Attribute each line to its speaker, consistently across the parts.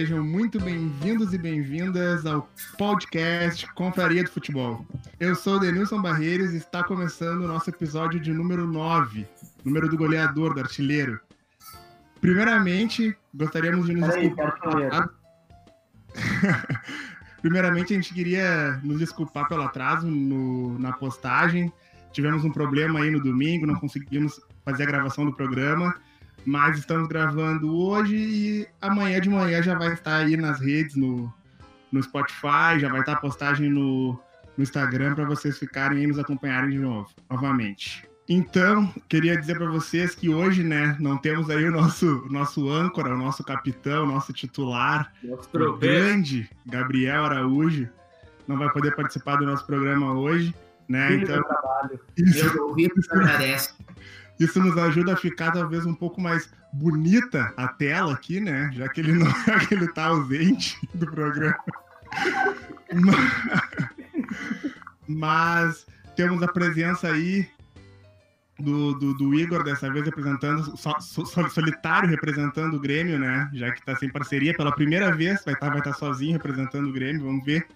Speaker 1: sejam muito bem-vindos e bem-vindas ao podcast Confraria do Futebol. Eu sou o Denilson Barreiros e está começando o nosso episódio de número 9, número do goleador, do artilheiro. Primeiramente, gostaríamos de nos desculpar. Primeiramente, a gente queria nos desculpar pelo atraso no, na postagem. Tivemos um problema aí no domingo, não conseguimos fazer a gravação do programa, mas estamos gravando hoje e amanhã de manhã já vai estar aí nas redes, no, no Spotify, já vai estar a postagem no, no Instagram para vocês ficarem e nos acompanharem de novo, novamente. Então, queria dizer para vocês que hoje, né, não temos aí o nosso, nosso âncora, o nosso capitão, o nosso titular, o grande Gabriel Araújo, não vai poder participar do nosso programa hoje, né?
Speaker 2: Filho
Speaker 1: então,
Speaker 2: trabalho.
Speaker 3: Eu isso, agradece.
Speaker 1: Isso nos ajuda a ficar talvez um pouco mais bonita a tela aqui, né? Já que ele não, já que ele tá ausente do programa. Mas, mas temos a presença aí do, do, do, Igor, dessa vez representando, so, so, solitário representando o Grêmio, né? Já que tá sem parceria pela primeira vez, vai estar tá, vai tá sozinho representando o Grêmio. Vamos ver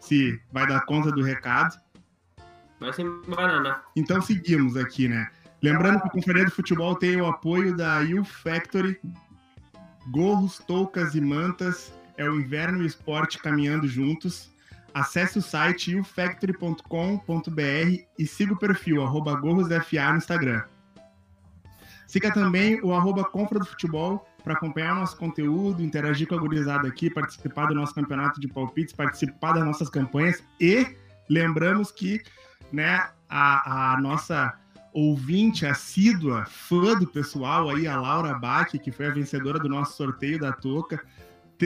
Speaker 1: se vai dar conta do recado.
Speaker 2: Vai sem banana.
Speaker 1: Então seguimos aqui, né? Lembrando que a Conferência do Futebol tem o apoio da U Factory, gorros, toucas e mantas. É o inverno e o esporte caminhando juntos. Acesse o site ufactory.com.br e siga o perfil arroba gorrosfa no Instagram. Siga também o arroba Confra do Futebol para acompanhar o nosso conteúdo, interagir com a gurizada aqui, participar do nosso campeonato de palpites, participar das nossas campanhas e lembramos que né, a, a nossa ouvinte assídua, fã do pessoal aí, a Laura Bach, que foi a vencedora do nosso sorteio da Toca,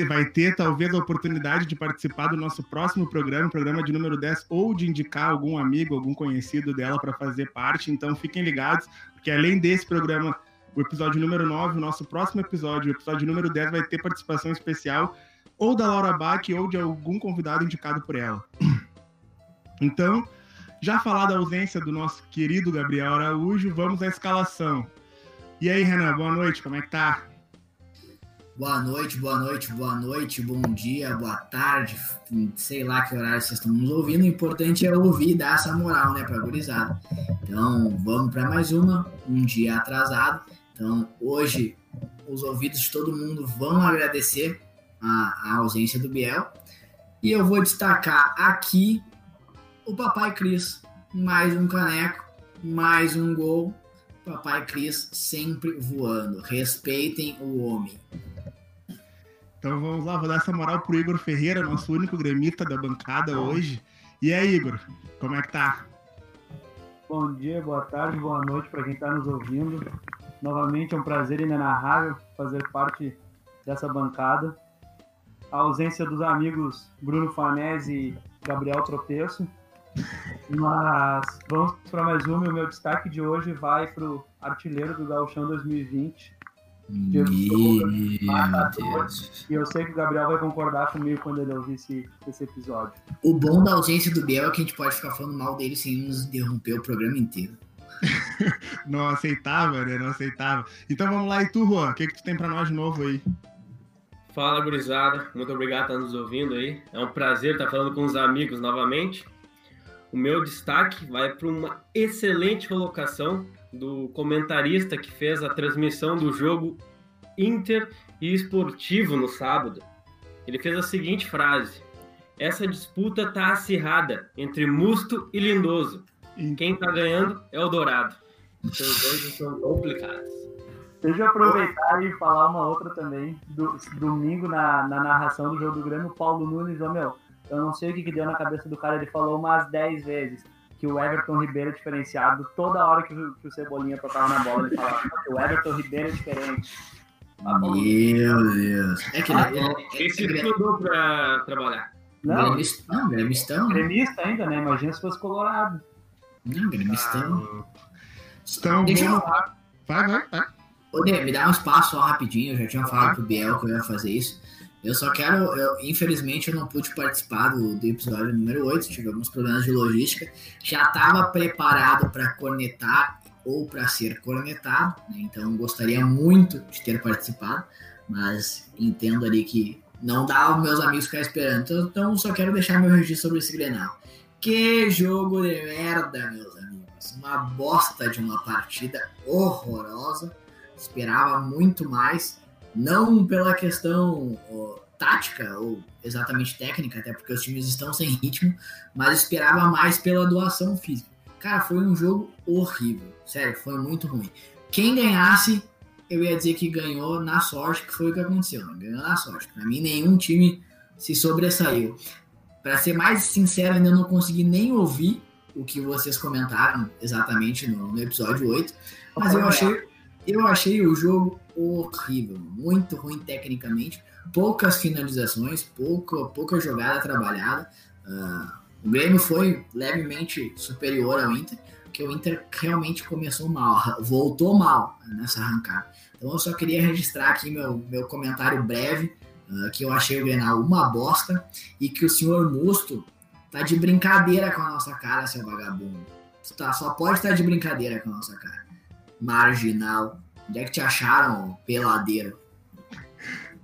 Speaker 1: vai ter talvez a oportunidade de participar do nosso próximo programa, programa de número 10, ou de indicar algum amigo, algum conhecido dela para fazer parte. Então fiquem ligados, porque além desse programa, o episódio número 9, o nosso próximo episódio, o episódio número 10, vai ter participação especial ou da Laura Bach ou de algum convidado indicado por ela. Então, já falar da ausência do nosso querido Gabriel Araújo, vamos à escalação. E aí, Renan, boa noite, como é que tá?
Speaker 3: Boa noite, boa noite, boa noite, bom dia, boa tarde, sei lá que horário vocês estão nos ouvindo. O importante é ouvir e dar essa moral, né, pra gurizada. Então, vamos para mais uma, um dia atrasado. Então, hoje, os ouvidos de todo mundo vão agradecer a, a ausência do Biel. E eu vou destacar aqui o Papai Cris. Mais um caneco, mais um gol. Papai Cris sempre voando. Respeitem o homem.
Speaker 1: Então vamos lá, vou dar essa moral pro Igor Ferreira, nosso único gremista da bancada hoje. E aí, Igor, como é que tá?
Speaker 2: Bom dia, boa tarde, boa noite para quem está nos ouvindo. Novamente é um prazer inenarrável fazer parte dessa bancada. A ausência dos amigos Bruno Fanese e Gabriel Tropeço. Mas vamos para mais uma. O meu destaque de hoje vai para o artilheiro do Gauchão 2020,
Speaker 3: meu
Speaker 2: Deus. E eu sei que o Gabriel vai concordar comigo quando ele ouvir esse, esse episódio.
Speaker 3: O bom da ausência do Biel é que a gente pode ficar falando mal dele sem nos interromper o programa inteiro.
Speaker 1: não aceitava, né? Não aceitava. Então vamos lá, e tu, Juan, o que, que tu tem pra nós de novo aí?
Speaker 4: Fala, gurizada. Muito obrigado por estar nos ouvindo aí. É um prazer estar falando com os amigos novamente. O meu destaque vai para uma excelente colocação do comentarista que fez a transmissão do jogo Inter e Esportivo no sábado. Ele fez a seguinte frase: Essa disputa tá acirrada entre Musto e Lindoso. Quem tá ganhando é o Dourado. Os dois são complicados.
Speaker 2: Deixa eu aproveitar e falar uma outra também. Do, domingo, na, na narração do jogo do Grêmio, Paulo Nunes, oh, meu, eu não sei o que, que deu na cabeça do cara, ele falou umas 10 vezes que o Everton Ribeiro é diferenciado. Toda hora que o, que o Cebolinha tocava na bola, ele falava que o Everton Ribeiro é diferente.
Speaker 3: Tá Meu Deus.
Speaker 4: É que ah, é, esse é, estudou pra trabalhar.
Speaker 3: Não, gremista, não, gremistão.
Speaker 2: Gremista ainda, né? Imagina se fosse colorado.
Speaker 3: Não, gremistão.
Speaker 1: Ah, então,
Speaker 3: Deixa eu...
Speaker 1: Vai, vai, vai.
Speaker 3: Ô, Dê, me dá um espaço só rapidinho. Eu já tinha falado pro Biel que eu ia fazer isso. Eu só quero, eu, infelizmente eu não pude participar do, do episódio número 8, tive alguns problemas de logística. Já estava preparado para cornetar ou para ser cornetado, né? então gostaria muito de ter participado, mas entendo ali que não dá os meus amigos ficar esperando. Então, então só quero deixar meu registro sobre esse Grenal. Que jogo de merda, meus amigos. Uma bosta de uma partida horrorosa. Esperava muito mais. Não pela questão ó, tática ou exatamente técnica, até porque os times estão sem ritmo, mas esperava mais pela doação física. Cara, foi um jogo horrível. Sério, foi muito ruim. Quem ganhasse, eu ia dizer que ganhou na sorte, que foi o que aconteceu. Né? Ganhou na sorte. Para mim, nenhum time se sobressaiu. Para ser mais sincero, ainda não consegui nem ouvir o que vocês comentaram exatamente no, no episódio 8. Mas eu achei, eu achei o jogo horrível, muito ruim tecnicamente, poucas finalizações, pouca, pouca jogada trabalhada. Uh, o Grêmio foi levemente superior ao Inter, porque o Inter realmente começou mal, voltou mal nessa arrancada. Então eu só queria registrar aqui meu, meu comentário breve, uh, que eu achei o Grenal uma bosta e que o senhor Musto tá de brincadeira com a nossa cara, seu vagabundo. Tá, só pode estar de brincadeira com a nossa cara. Marginal. Onde é que te acharam, peladeiro?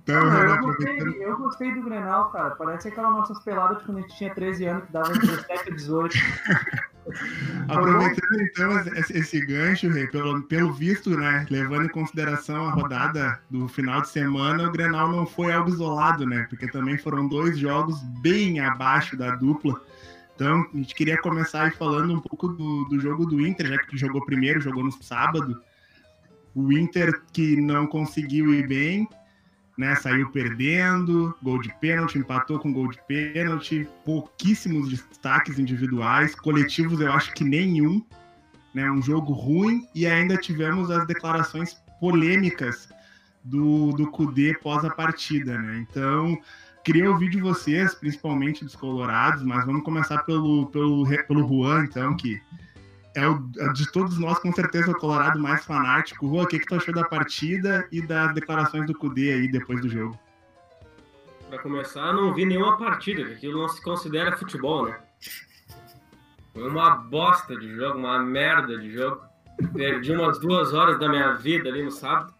Speaker 2: Então, ah, eu, gostei, eu gostei do Grenal, cara. Parece aquela nossas peladas quando a gente tinha 13 anos, que dava 17 a 18.
Speaker 1: Aproveitando então esse, esse gancho, Rei, pelo, pelo visto, né, levando em consideração a rodada do final de semana, o Grenal não foi algo isolado, né, porque também foram dois jogos bem abaixo da dupla. Então, a gente queria começar falando um pouco do, do jogo do Inter, já que jogou primeiro, jogou no sábado. O Inter que não conseguiu ir bem, né? Saiu perdendo, gol de pênalti, empatou com gol de pênalti, pouquíssimos destaques individuais, coletivos eu acho que nenhum, né? Um jogo ruim e ainda tivemos as declarações polêmicas do, do Cudê pós a partida, né? Então, queria ouvir de vocês, principalmente dos colorados, mas vamos começar pelo, pelo, pelo Juan, então, que é o de todos nós, com certeza, o Colorado mais fanático. Rua, o que, que tu achou da partida e das declarações do Cudê aí depois do jogo?
Speaker 4: Para começar, não vi nenhuma partida, que aquilo não se considera futebol, né? Foi uma bosta de jogo, uma merda de jogo. Perdi umas duas horas da minha vida ali no sábado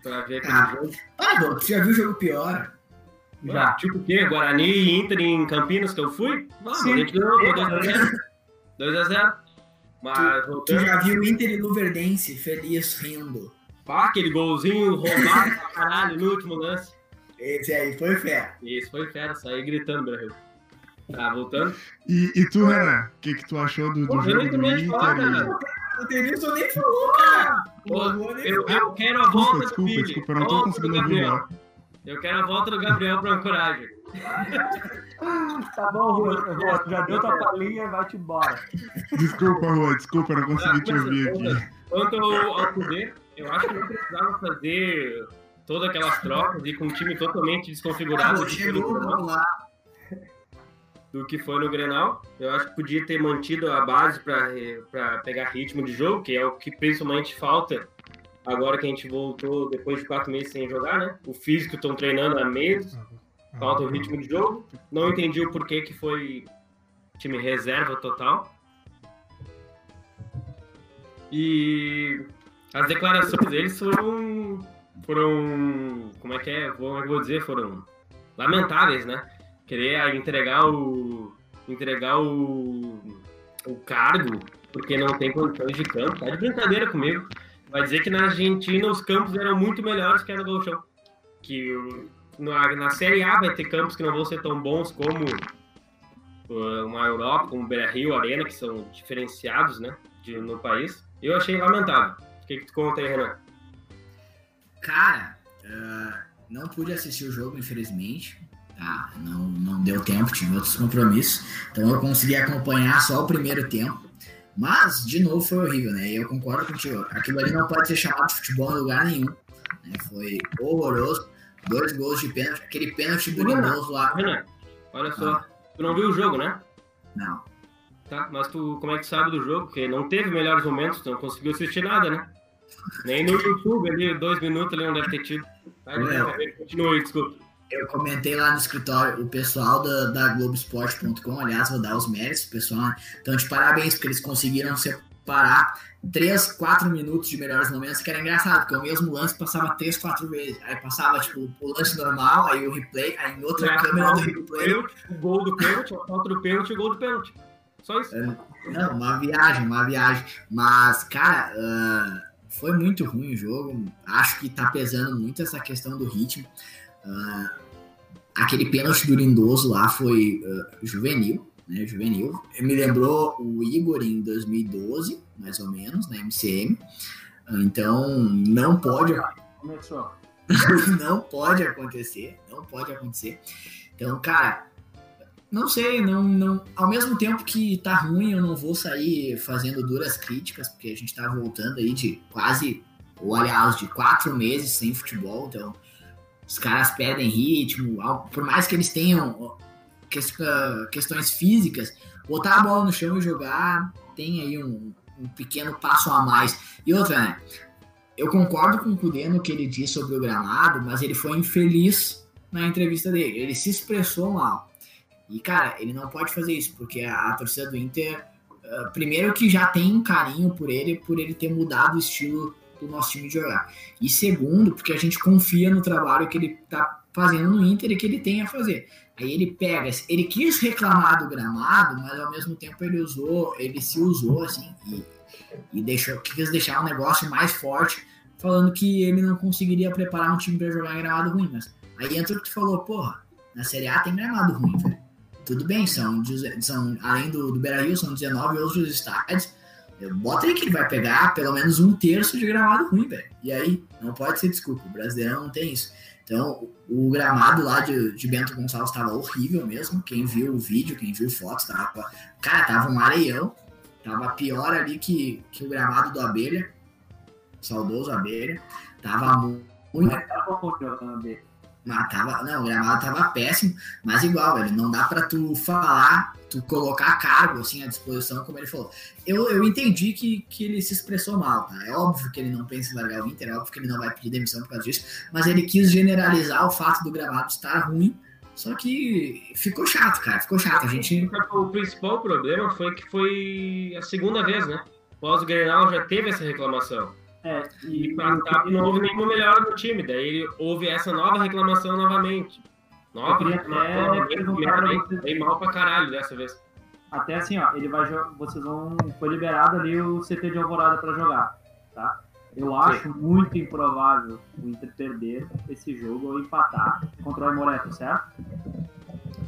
Speaker 4: pra ver aquele ah, jogo.
Speaker 3: Ah, bom, você já viu o jogo pior?
Speaker 4: Já. Tipo o quê? Guarani e Inter em Campinas que eu fui? Vamos, Sim. a gente ganhou 2x0. 2x0.
Speaker 3: Mas, tu, tu, já viu Inter e Luverdense feliz rindo.
Speaker 4: Pá, aquele golzinho roubado pra caralho no último lance.
Speaker 3: Esse aí foi fera.
Speaker 4: Esse foi fera, saí gritando, Brasil. Tá, voltando.
Speaker 1: E, e tu, Renan, o que, que tu achou do, do Pô, jogo do Inter? Falar,
Speaker 3: O Denilson nem falou, cara.
Speaker 4: Pô, eu, eu, quero a volta
Speaker 1: desculpa, do Desculpa, desculpa, eu não tô conseguindo ouvir, não.
Speaker 4: Eu quero a volta do Gabriel pra Ancoragem.
Speaker 2: tá bom, Rua, já deu tua palhinha, vai-te embora.
Speaker 1: Desculpa, Rua, desculpa, não consegui te ouvir aqui.
Speaker 4: Quanto ao poder, eu acho que não precisava fazer todas aquelas trocas e com um time totalmente desconfigurado do que foi no Grenal. Eu acho que podia ter mantido a base para pegar ritmo de jogo, que é o que principalmente falta agora que a gente voltou depois de quatro meses sem jogar, né? O físico estão treinando há meses falta o ritmo de jogo. Não entendi o porquê que foi time reserva total. E as declarações deles foram. foram. como é que é? Como é que eu vou dizer? Foram lamentáveis, né? Querer entregar o. entregar o. o cargo porque não tem condições de campo. Tá de brincadeira comigo. Vai dizer que na Argentina os campos eram muito melhores que no Golchão. Que na, na Série A vai ter campos que não vão ser tão bons como uh, uma Europa, como Beira Rio, Arena, que são diferenciados né, de, no país. Eu achei lamentável. O que, que tu conta aí, Renan?
Speaker 3: Cara, uh, não pude assistir o jogo, infelizmente. Tá? Não, não deu tempo, tinha outros compromissos. Então eu consegui acompanhar só o primeiro tempo. Mas, de novo, foi horrível, né? E eu concordo contigo. Aquilo ali não pode ser chamado de futebol em lugar nenhum. Né? Foi horroroso. Dois gols de pênalti, aquele pênalti do Lindoso lá.
Speaker 4: Renan, olha só. Ah. Tu não viu o jogo, né?
Speaker 3: Não.
Speaker 4: Tá, mas tu como é que sabe do jogo? Porque não teve melhores momentos, tu não conseguiu assistir nada, né? Nem no YouTube ali, dois minutos ali não deve ter tido. Tá, continua aí, desculpa.
Speaker 3: Eu comentei lá no escritório, o pessoal da, da Globoesporte.com, aliás, vou dar os méritos, o pessoal estão de parabéns, porque eles conseguiram parar 3, 4 minutos de melhores momentos, que era engraçado, porque o mesmo lance passava 3, 4 vezes. Aí passava, tipo, o lance normal, aí o replay, aí em outra é, câmera do replay.
Speaker 4: O gol do pênalti, a falta do pênalti o gol do pênalti. Só isso. É,
Speaker 3: não, uma viagem, uma viagem. Mas, cara, uh, foi muito ruim o jogo. Acho que tá pesando muito essa questão do ritmo. Uh, aquele pênalti do Lindoso lá foi uh, juvenil, né? Juvenil. Me lembrou o Igor em 2012, mais ou menos, na MCM. Então, não pode. Começou. não pode acontecer. Não pode acontecer. Então, cara, não sei, não, não. Ao mesmo tempo que tá ruim, eu não vou sair fazendo duras críticas, porque a gente tá voltando aí de quase, ou aliás, de quatro meses sem futebol, então os caras perdem ritmo, por mais que eles tenham questões físicas, botar a bola no chão e jogar tem aí um, um pequeno passo a mais. E outra, né? Eu concordo com o Cudê no que ele disse sobre o gramado, mas ele foi infeliz na entrevista dele. Ele se expressou mal. E, cara, ele não pode fazer isso, porque a, torcida do Inter, uh, primeiro que já tem um carinho por ele, por ele ter mudado o estilo do nosso time jogar. E segundo, porque a gente confia no trabalho que ele tá fazendo no Inter e que ele tem a fazer. Aí ele pega, ele quis reclamar do gramado, mas ao mesmo tempo ele usou, ele se usou assim e, e deixou, quis deixar um negócio mais forte, falando que ele não conseguiria preparar um time para jogar em gramado ruim. Mas aí entra o que tu falou, porra, na Série A tem gramado ruim, velho. Tudo bem, são, são além do, do Beira Rio, são 19 outros estádios. Bota aí que ele vai pegar pelo menos um terço de gramado ruim, velho. E aí, não pode ser desculpa, o brasileiro não tem isso. Então, o gramado lá de, de Bento Gonçalves estava horrível mesmo. Quem viu o vídeo, quem viu fotos, tava. Cara, tava um areião. Tava pior ali que, que o gramado do Abelha. Saudoso Abelha. Tava muito. Mas tava, não, o gramado tava péssimo, mas igual, velho, não dá para tu falar, tu colocar cargo assim à disposição, como ele falou. Eu, eu entendi que, que ele se expressou mal, tá? É óbvio que ele não pensa em largar o Inter, é óbvio que ele não vai pedir demissão por causa disso, mas ele quis generalizar o fato do gramado estar ruim, só que ficou chato, cara, ficou chato. A gente.
Speaker 4: O principal problema foi que foi a segunda vez, né? Pós o Grenal já teve essa reclamação. É, e, e não houve nenhuma melhora no time. Daí houve essa nova reclamação novamente. Nova reclamação, bem, bem mal pra caralho dessa vez.
Speaker 2: Até assim, ó, ele vai vocês vão. Foi liberado ali o CT de Alvorada pra jogar, tá? Eu acho Sim. muito improvável o Inter perder esse jogo ou empatar contra o Amoreto, certo?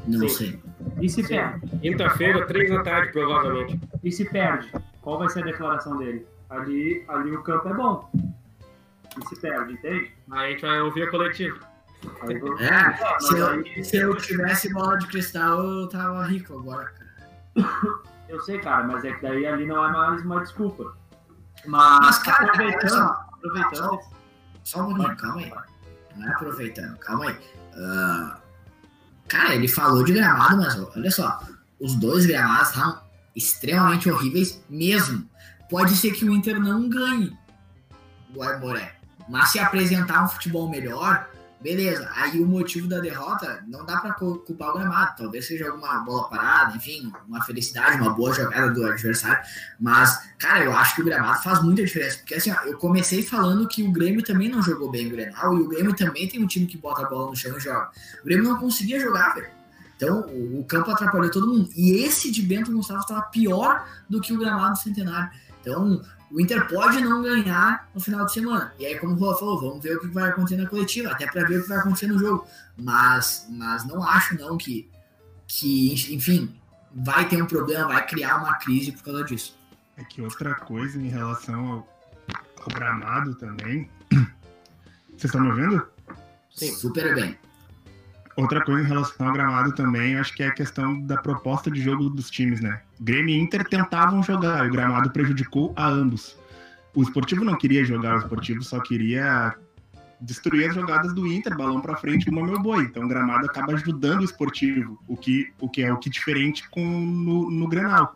Speaker 3: Não sei.
Speaker 2: E se Sim. perde?
Speaker 4: Quinta-feira, três da tarde, provavelmente.
Speaker 2: E se perde? Qual vai ser a declaração dele? Ali, ali o campo é bom. E se perde, entende?
Speaker 4: Aí a gente vai ouvir a coletiva.
Speaker 3: É, se, eu, se eu tivesse bola de cristal, eu tava rico agora, cara.
Speaker 2: Eu sei, cara, mas é que daí ali não é mais uma desculpa. Mas,
Speaker 3: mas cara, aproveitando, só, aproveitando. Só, só um pouquinho, calma aí. Não é aproveitando, calma aí. Uh, cara, ele falou de gramado, mas olha só, os dois gramados estavam extremamente horríveis mesmo pode ser que o Inter não ganhe do Arboré. Mas se apresentar um futebol melhor, beleza. Aí o motivo da derrota não dá para culpar o gramado. Talvez seja alguma bola parada, enfim, uma felicidade, uma boa jogada do adversário. Mas, cara, eu acho que o gramado faz muita diferença. Porque assim, ó, eu comecei falando que o Grêmio também não jogou bem o Grenal e o Grêmio também tem um time que bota a bola no chão e joga. O Grêmio não conseguia jogar, velho. Então, o campo atrapalhou todo mundo. E esse de Bento Gonçalves estava pior do que o gramado do Centenário. Então, o Inter pode não ganhar no final de semana. E aí, como o Rua falou, vamos ver o que vai acontecer na coletiva, até para ver o que vai acontecer no jogo. Mas, mas não acho não que, que, enfim, vai ter um problema, vai criar uma crise por causa disso.
Speaker 1: É que outra coisa em relação ao, ao gramado também. Vocês estão me ouvindo?
Speaker 3: Sim. Super bem.
Speaker 1: Outra coisa em relação ao gramado também, acho que é a questão da proposta de jogo dos times, né? Grêmio e Inter tentavam jogar, o gramado prejudicou a ambos. O esportivo não queria jogar, o esportivo só queria destruir as jogadas do Inter, balão para frente, uma meu boi. Então o gramado acaba ajudando o esportivo, o que, o que é o que diferente com no, no Grenal.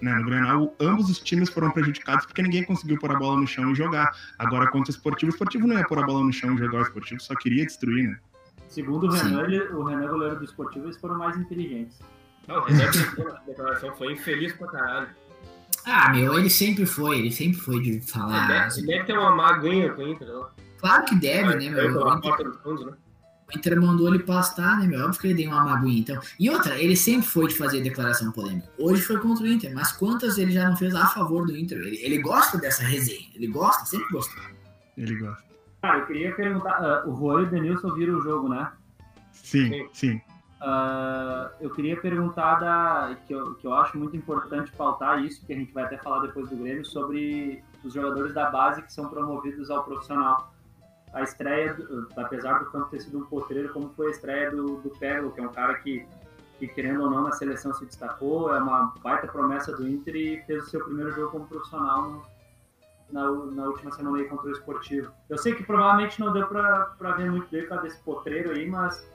Speaker 1: Né, no Grenal, ambos os times foram prejudicados porque ninguém conseguiu pôr a bola no chão e jogar. Agora, contra o esportivo, o esportivo não ia pôr a bola no chão e jogar, o esportivo só queria destruir, né?
Speaker 2: Segundo o Renan, ele, o Renan, goleiro do esportivo, eles foram mais inteligentes.
Speaker 4: Não, o Renan, a declaração foi infeliz pra caralho.
Speaker 3: Ah, meu, ele sempre foi, ele sempre foi de falar.
Speaker 4: Ele deve, ele deve ter uma maguinha com o Inter, não?
Speaker 3: Claro que deve, né, meu?
Speaker 4: pela porta né?
Speaker 3: o Inter mandou ele pastar, né, meu? Óbvio que ele deu uma magoinha, então. E outra, ele sempre foi de fazer declaração polêmica. Hoje foi contra o Inter, mas quantas ele já não fez a favor do Inter? Ele, ele gosta dessa resenha, ele gosta, sempre gostou.
Speaker 1: Ele gosta.
Speaker 2: Cara, eu queria perguntar. ah, o Juan e o Denilson viram o jogo, né?
Speaker 1: Sim,
Speaker 4: Sim.
Speaker 2: Ah, eu queria perguntar da, que, eu, que eu acho muito importante pautar isso, que a gente vai até falar depois do Grêmio, sobre os jogadores da base que são promovidos ao profissional. A estreia, do- apesar do campo ter sido um potreiro, como foi a estreia do, do Pego, que é um cara que, que, querendo ou não, na seleção se destacou, é uma baita promessa do Inter e fez o seu primeiro jogo como profissional no- na, na última semana aí contra o Esportivo. Eu sei que provavelmente não deu pra, pra ver muito dele por causa desse potreiro aí, mas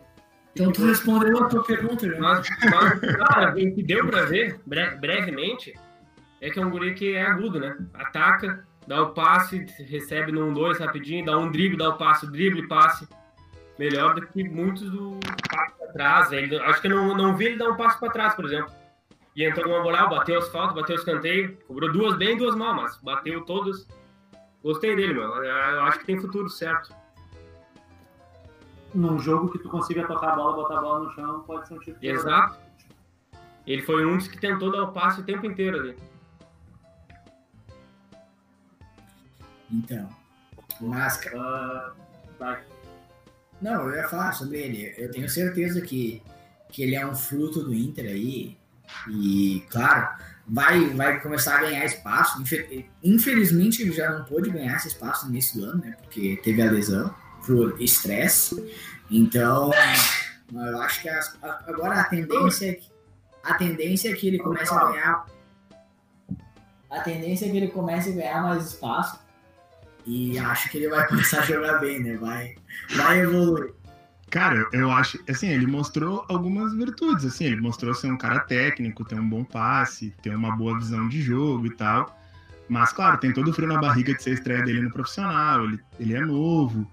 Speaker 3: Então tu respondeu a tua pergunta, né?
Speaker 4: Mas, mas cara, o que deu pra ver, bre- brevemente, é que é um guri que é agudo, né? Ataca, dá o passe, recebe no 1-2 rapidinho, dá um drible, dá o passe, drible, passe. Melhor do que muitos do passe pra trás. Ele, acho que eu não, não vi ele dar um passo pra trás, por exemplo. E entrou uma moral, bateu as faltas, bateu os escanteio, cobrou duas bem e duas mal, mas bateu todas. Gostei dele, meu. Eu acho que tem futuro, certo.
Speaker 2: num jogo que tu consiga tocar a bola, botar a bola no chão, pode ser um tipo de
Speaker 4: Exato. Ele foi um dos que tentou dar o passe o tempo inteiro ali.
Speaker 3: Então. Mas, cara,
Speaker 2: Ah, vai.
Speaker 3: Não, eu ia falar sobre ele. Eu tenho certeza que, que ele é um fruto do Inter aí. E, claro, vai, vai começar a ganhar espaço. Infe- Infelizmente, ele já não pôde ganhar esse espaço no início do ano, né? Porque teve a lesão por estresse. Então, eu acho que as- agora a tendência é que, a tendência é que ele comece a ganhar. A tendência é que ele comece a ganhar mais espaço. E acho que ele vai começar a jogar bem, né? Vai, vai evoluir.
Speaker 1: Cara, eu acho, assim, ele mostrou algumas virtudes, assim, ele mostrou ser um cara técnico, ter um bom passe, ter uma boa visão de jogo e tal. Mas, claro, tem todo o frio na barriga de ser estreia dele no profissional, ele, ele é novo,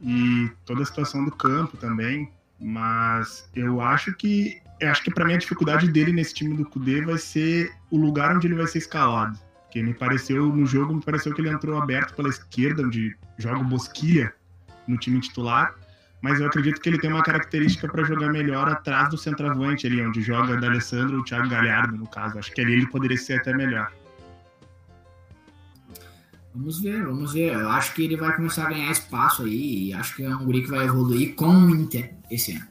Speaker 1: e toda a situação do campo também. Mas eu acho que, eu acho que para mim a dificuldade dele nesse time do Cudê vai ser o lugar onde ele vai ser escalado. Porque me pareceu, no jogo, me pareceu que ele entrou aberto pela esquerda, onde joga o Bosquilha no time titular mas eu acredito que ele tem uma característica para jogar melhor atrás do centroavante ali, onde joga D'Alessandro ou o Thiago Galhardo, no caso. Acho que ali ele poderia ser até melhor.
Speaker 3: Vamos ver, vamos ver. Eu acho que ele vai começar a ganhar espaço aí e acho que é um guri que vai evoluir com o Inter esse ano.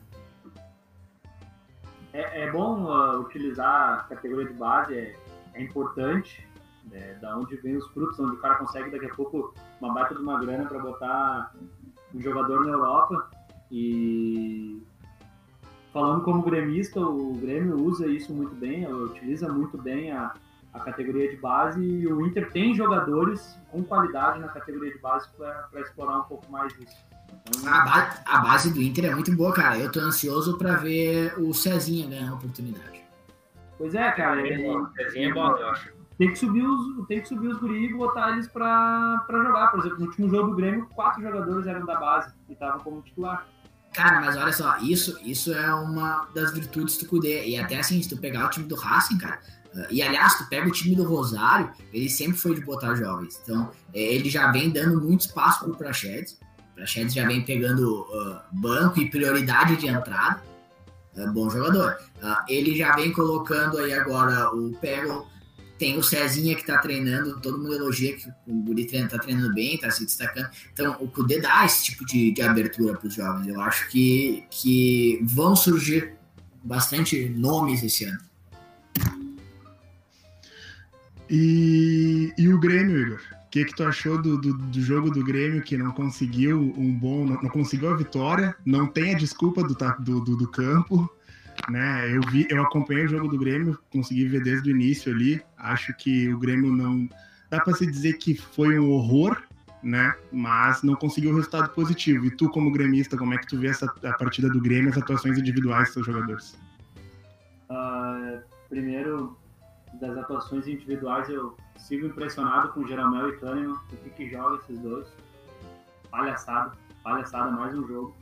Speaker 2: É, é bom ah, utilizar a categoria de base, é, é importante, né, da onde vem os frutos, onde o cara consegue daqui a pouco uma baita de uma grana para botar um jogador na Europa. E falando como gremista, o Grêmio usa isso muito bem, utiliza muito bem a, a categoria de base e o Inter tem jogadores com qualidade na categoria de base para explorar um pouco mais isso. Então,
Speaker 3: A, ba- a base do Inter é muito boa, cara. Eu tô ansioso pra ver o Cezinha ganhar a oportunidade.
Speaker 2: pois é, cara.
Speaker 4: É
Speaker 2: ele-
Speaker 4: bom, Cezinha é bom, eu acho.
Speaker 2: tem que subir os, tem que subir os guri e botar eles pra, pra jogar. Por exemplo, no último jogo do Grêmio, quatro jogadores eram da base e estavam como titular.
Speaker 3: Cara, mas olha só, isso, isso é uma das virtudes do Cudê. E até assim, se tu pegar o time do Racing, cara. ah, E aliás, tu pega o time do Rosário, ele sempre foi de botar jovens. Então, eh, ele já vem dando muito espaço pro Prachedes. O Prachedes já vem pegando ah, banco e prioridade de entrada. É bom jogador. Ah, ele já vem colocando aí agora o Pego. Tem o Cezinha que tá treinando, todo mundo elogia que o Guri treina- tá treinando bem, tá se destacando. Então, o Kudê dá esse tipo de, de abertura para os jovens. Eu acho que, que vão surgir bastante nomes esse ano.
Speaker 1: E, e o Grêmio, Igor? O que, que tu achou do, do, do jogo do Grêmio que não conseguiu um bom. Não, não conseguiu a vitória, não tem a desculpa do, do, do, do campo. Né? Eu vi, eu acompanhei o jogo do Grêmio, consegui ver desde o início ali. Acho que o Grêmio não. Dá para se dizer que foi um horror, né? Mas não conseguiu resultado positivo. E tu, como gremista, como é que tu vê essa, a partida do Grêmio, as atuações individuais dos seus jogadores?
Speaker 2: Ah, primeiro, das atuações individuais, eu sigo impressionado com Jeromel e Kahneman, o que, que joga esses dois. Palhaçada, palhaçada, mais um jogo.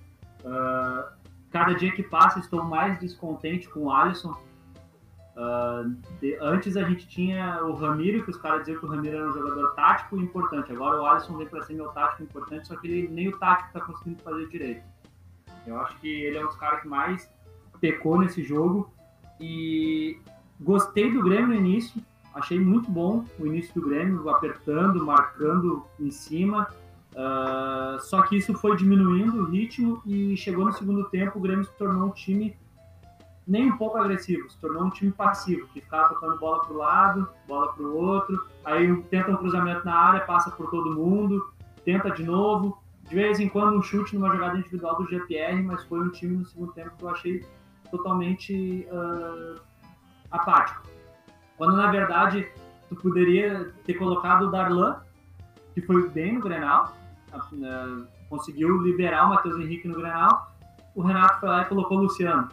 Speaker 2: Ah, cada dia que passa, estou mais descontente com o Alisson. Uh, antes a gente tinha o Ramiro, que os caras diziam que o Ramiro era um jogador tático e importante. Agora o Alisson vem para ser meu tático importante, só que ele nem o tático está conseguindo fazer direito. Eu acho que ele é um dos caras que mais pecou nesse jogo e gostei do Grêmio no início, achei muito bom o início do Grêmio, apertando, marcando em cima. Uh, só que isso foi diminuindo o ritmo e chegou no segundo tempo, o Grêmio se tornou um time nem um pouco agressivo, se tornou um time passivo, que ficava tocando bola para o lado, bola para o outro, aí tenta um cruzamento na área, passa por todo mundo, tenta de novo, de vez em quando um chute numa jogada individual do GPR, mas foi um time no segundo tempo que eu achei totalmente uh, apático. Quando na verdade tu poderia ter colocado o Darlan, que foi bem no Grenal, uh, conseguiu liberar o Matheus Henrique no Grenal, o Renato foi lá e colocou o Luciano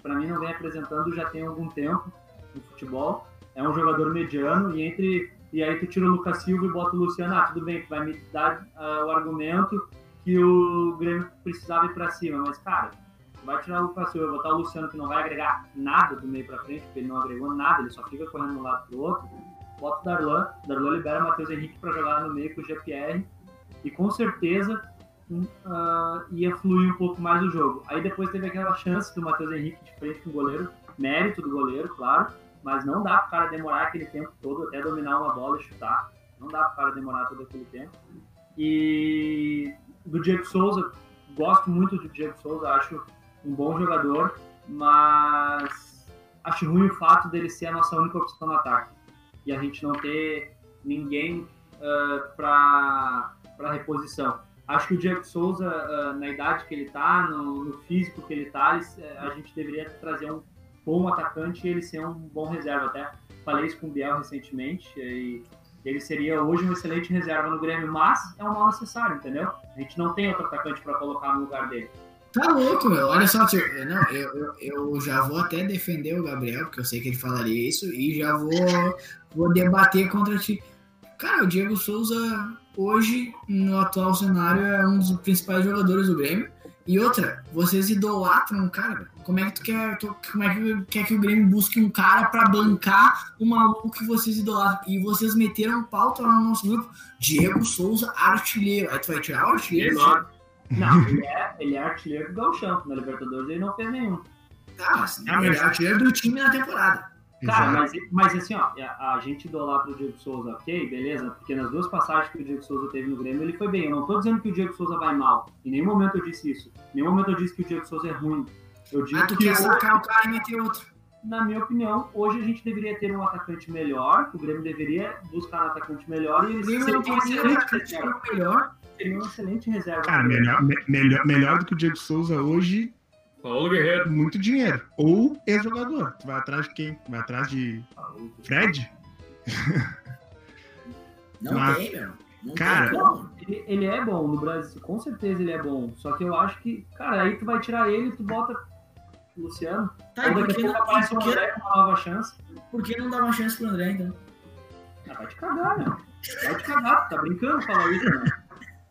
Speaker 2: para mim não vem apresentando já tem algum tempo no futebol. É um jogador mediano e entre e aí tu tira o Lucas Silva e bota o Luciano, ah, tudo bem, tu vai me dar uh, o argumento que o Grêmio precisava ir para cima, mas cara, vai tirar o Lucas Silva botar o Luciano que não vai agregar nada do meio para frente, porque ele não agregou nada, ele só fica correndo de um lado pro outro. Bota o Darlan, Darlan libera o Matheus Henrique para jogar no meio com o GPR e com certeza uh, ia fluir um pouco mais o jogo. Aí depois teve aquela chance do Matheus Henrique de frente com o goleiro, mérito do goleiro, claro, mas não dá para o cara demorar aquele tempo todo até dominar uma bola e chutar. Não dá para o cara demorar todo aquele tempo. E do Diego Souza, gosto muito do Diego Souza, acho um bom jogador, mas acho ruim o fato dele ser a nossa única opção no ataque e a gente não ter ninguém uh, para reposição. Acho que o Diego Souza, uh, na idade que ele está, no, no, físico que ele está, eh, a gente deveria trazer um bom atacante e ele ser um bom reserva. Até falei isso com o Biel recentemente e ele seria hoje um excelente reserva no Grêmio, mas é um mal necessário, entendeu? A gente não tem outro atacante para colocar no lugar dele.
Speaker 3: Tá louco, meu. Olha só, não, eu, eu, eu, já vou até defender o Gabriel, porque eu sei que ele falaria isso, e já vou, vou debater contra ti. Cara, o Diego Souza hoje, no atual cenário, é um dos principais jogadores do Grêmio. E outra, vocês idolatram o cara. Como é que tu quer, tu, como é que quer que o Grêmio busque um cara para bancar o maluco que vocês idolatram? E vocês meteram pauta lá no nosso grupo. Diego Souza, artilheiro. Aí tu vai tirar o artilheiro?
Speaker 2: Não, ele é, ele é artilheiro do Galchão. Na Libertadores ele não fez nenhum.
Speaker 3: Tá, mas ele é artilheiro do time na temporada.
Speaker 2: Cara, mas, mas, assim, ó, a, a gente idolatra o Diego Souza, ok, beleza? Porque nas duas passagens que o Diego Souza teve no Grêmio, ele foi bem. Eu não tô dizendo que o Diego Souza vai mal. Em nenhum momento eu disse isso. Em nenhum momento eu disse que o Diego Souza é ruim. Eu digo
Speaker 3: ah, tu que quer sacar o cara e meter outro.
Speaker 2: Na minha opinião, hoje a gente deveria ter um atacante melhor. O Grêmio deveria buscar um atacante melhor e ele seria um excelente. Melhor. Seria um excelente reserva.
Speaker 1: Cara, melhor, melhor, melhor do que o Diego Souza hoje
Speaker 4: Paulo Guerreiro.
Speaker 1: Muito dinheiro. Ou ex-jogador. Tu vai atrás de quem? Vai atrás de Fred?
Speaker 3: Não Mas, tem, meu. Não
Speaker 1: cara,
Speaker 2: não, ele, ele, é bom no Brasil, com certeza ele é bom. Só que eu acho que, cara, aí tu vai tirar ele e tu bota o Luciano.
Speaker 3: Tá, aí daqui a pouco aparece
Speaker 2: o André com uma nova chance.
Speaker 3: Por que não dá uma chance pro André, então?
Speaker 2: Ah, vai te cagar, meu. Vai te cagar, tá brincando falar isso,
Speaker 3: meu.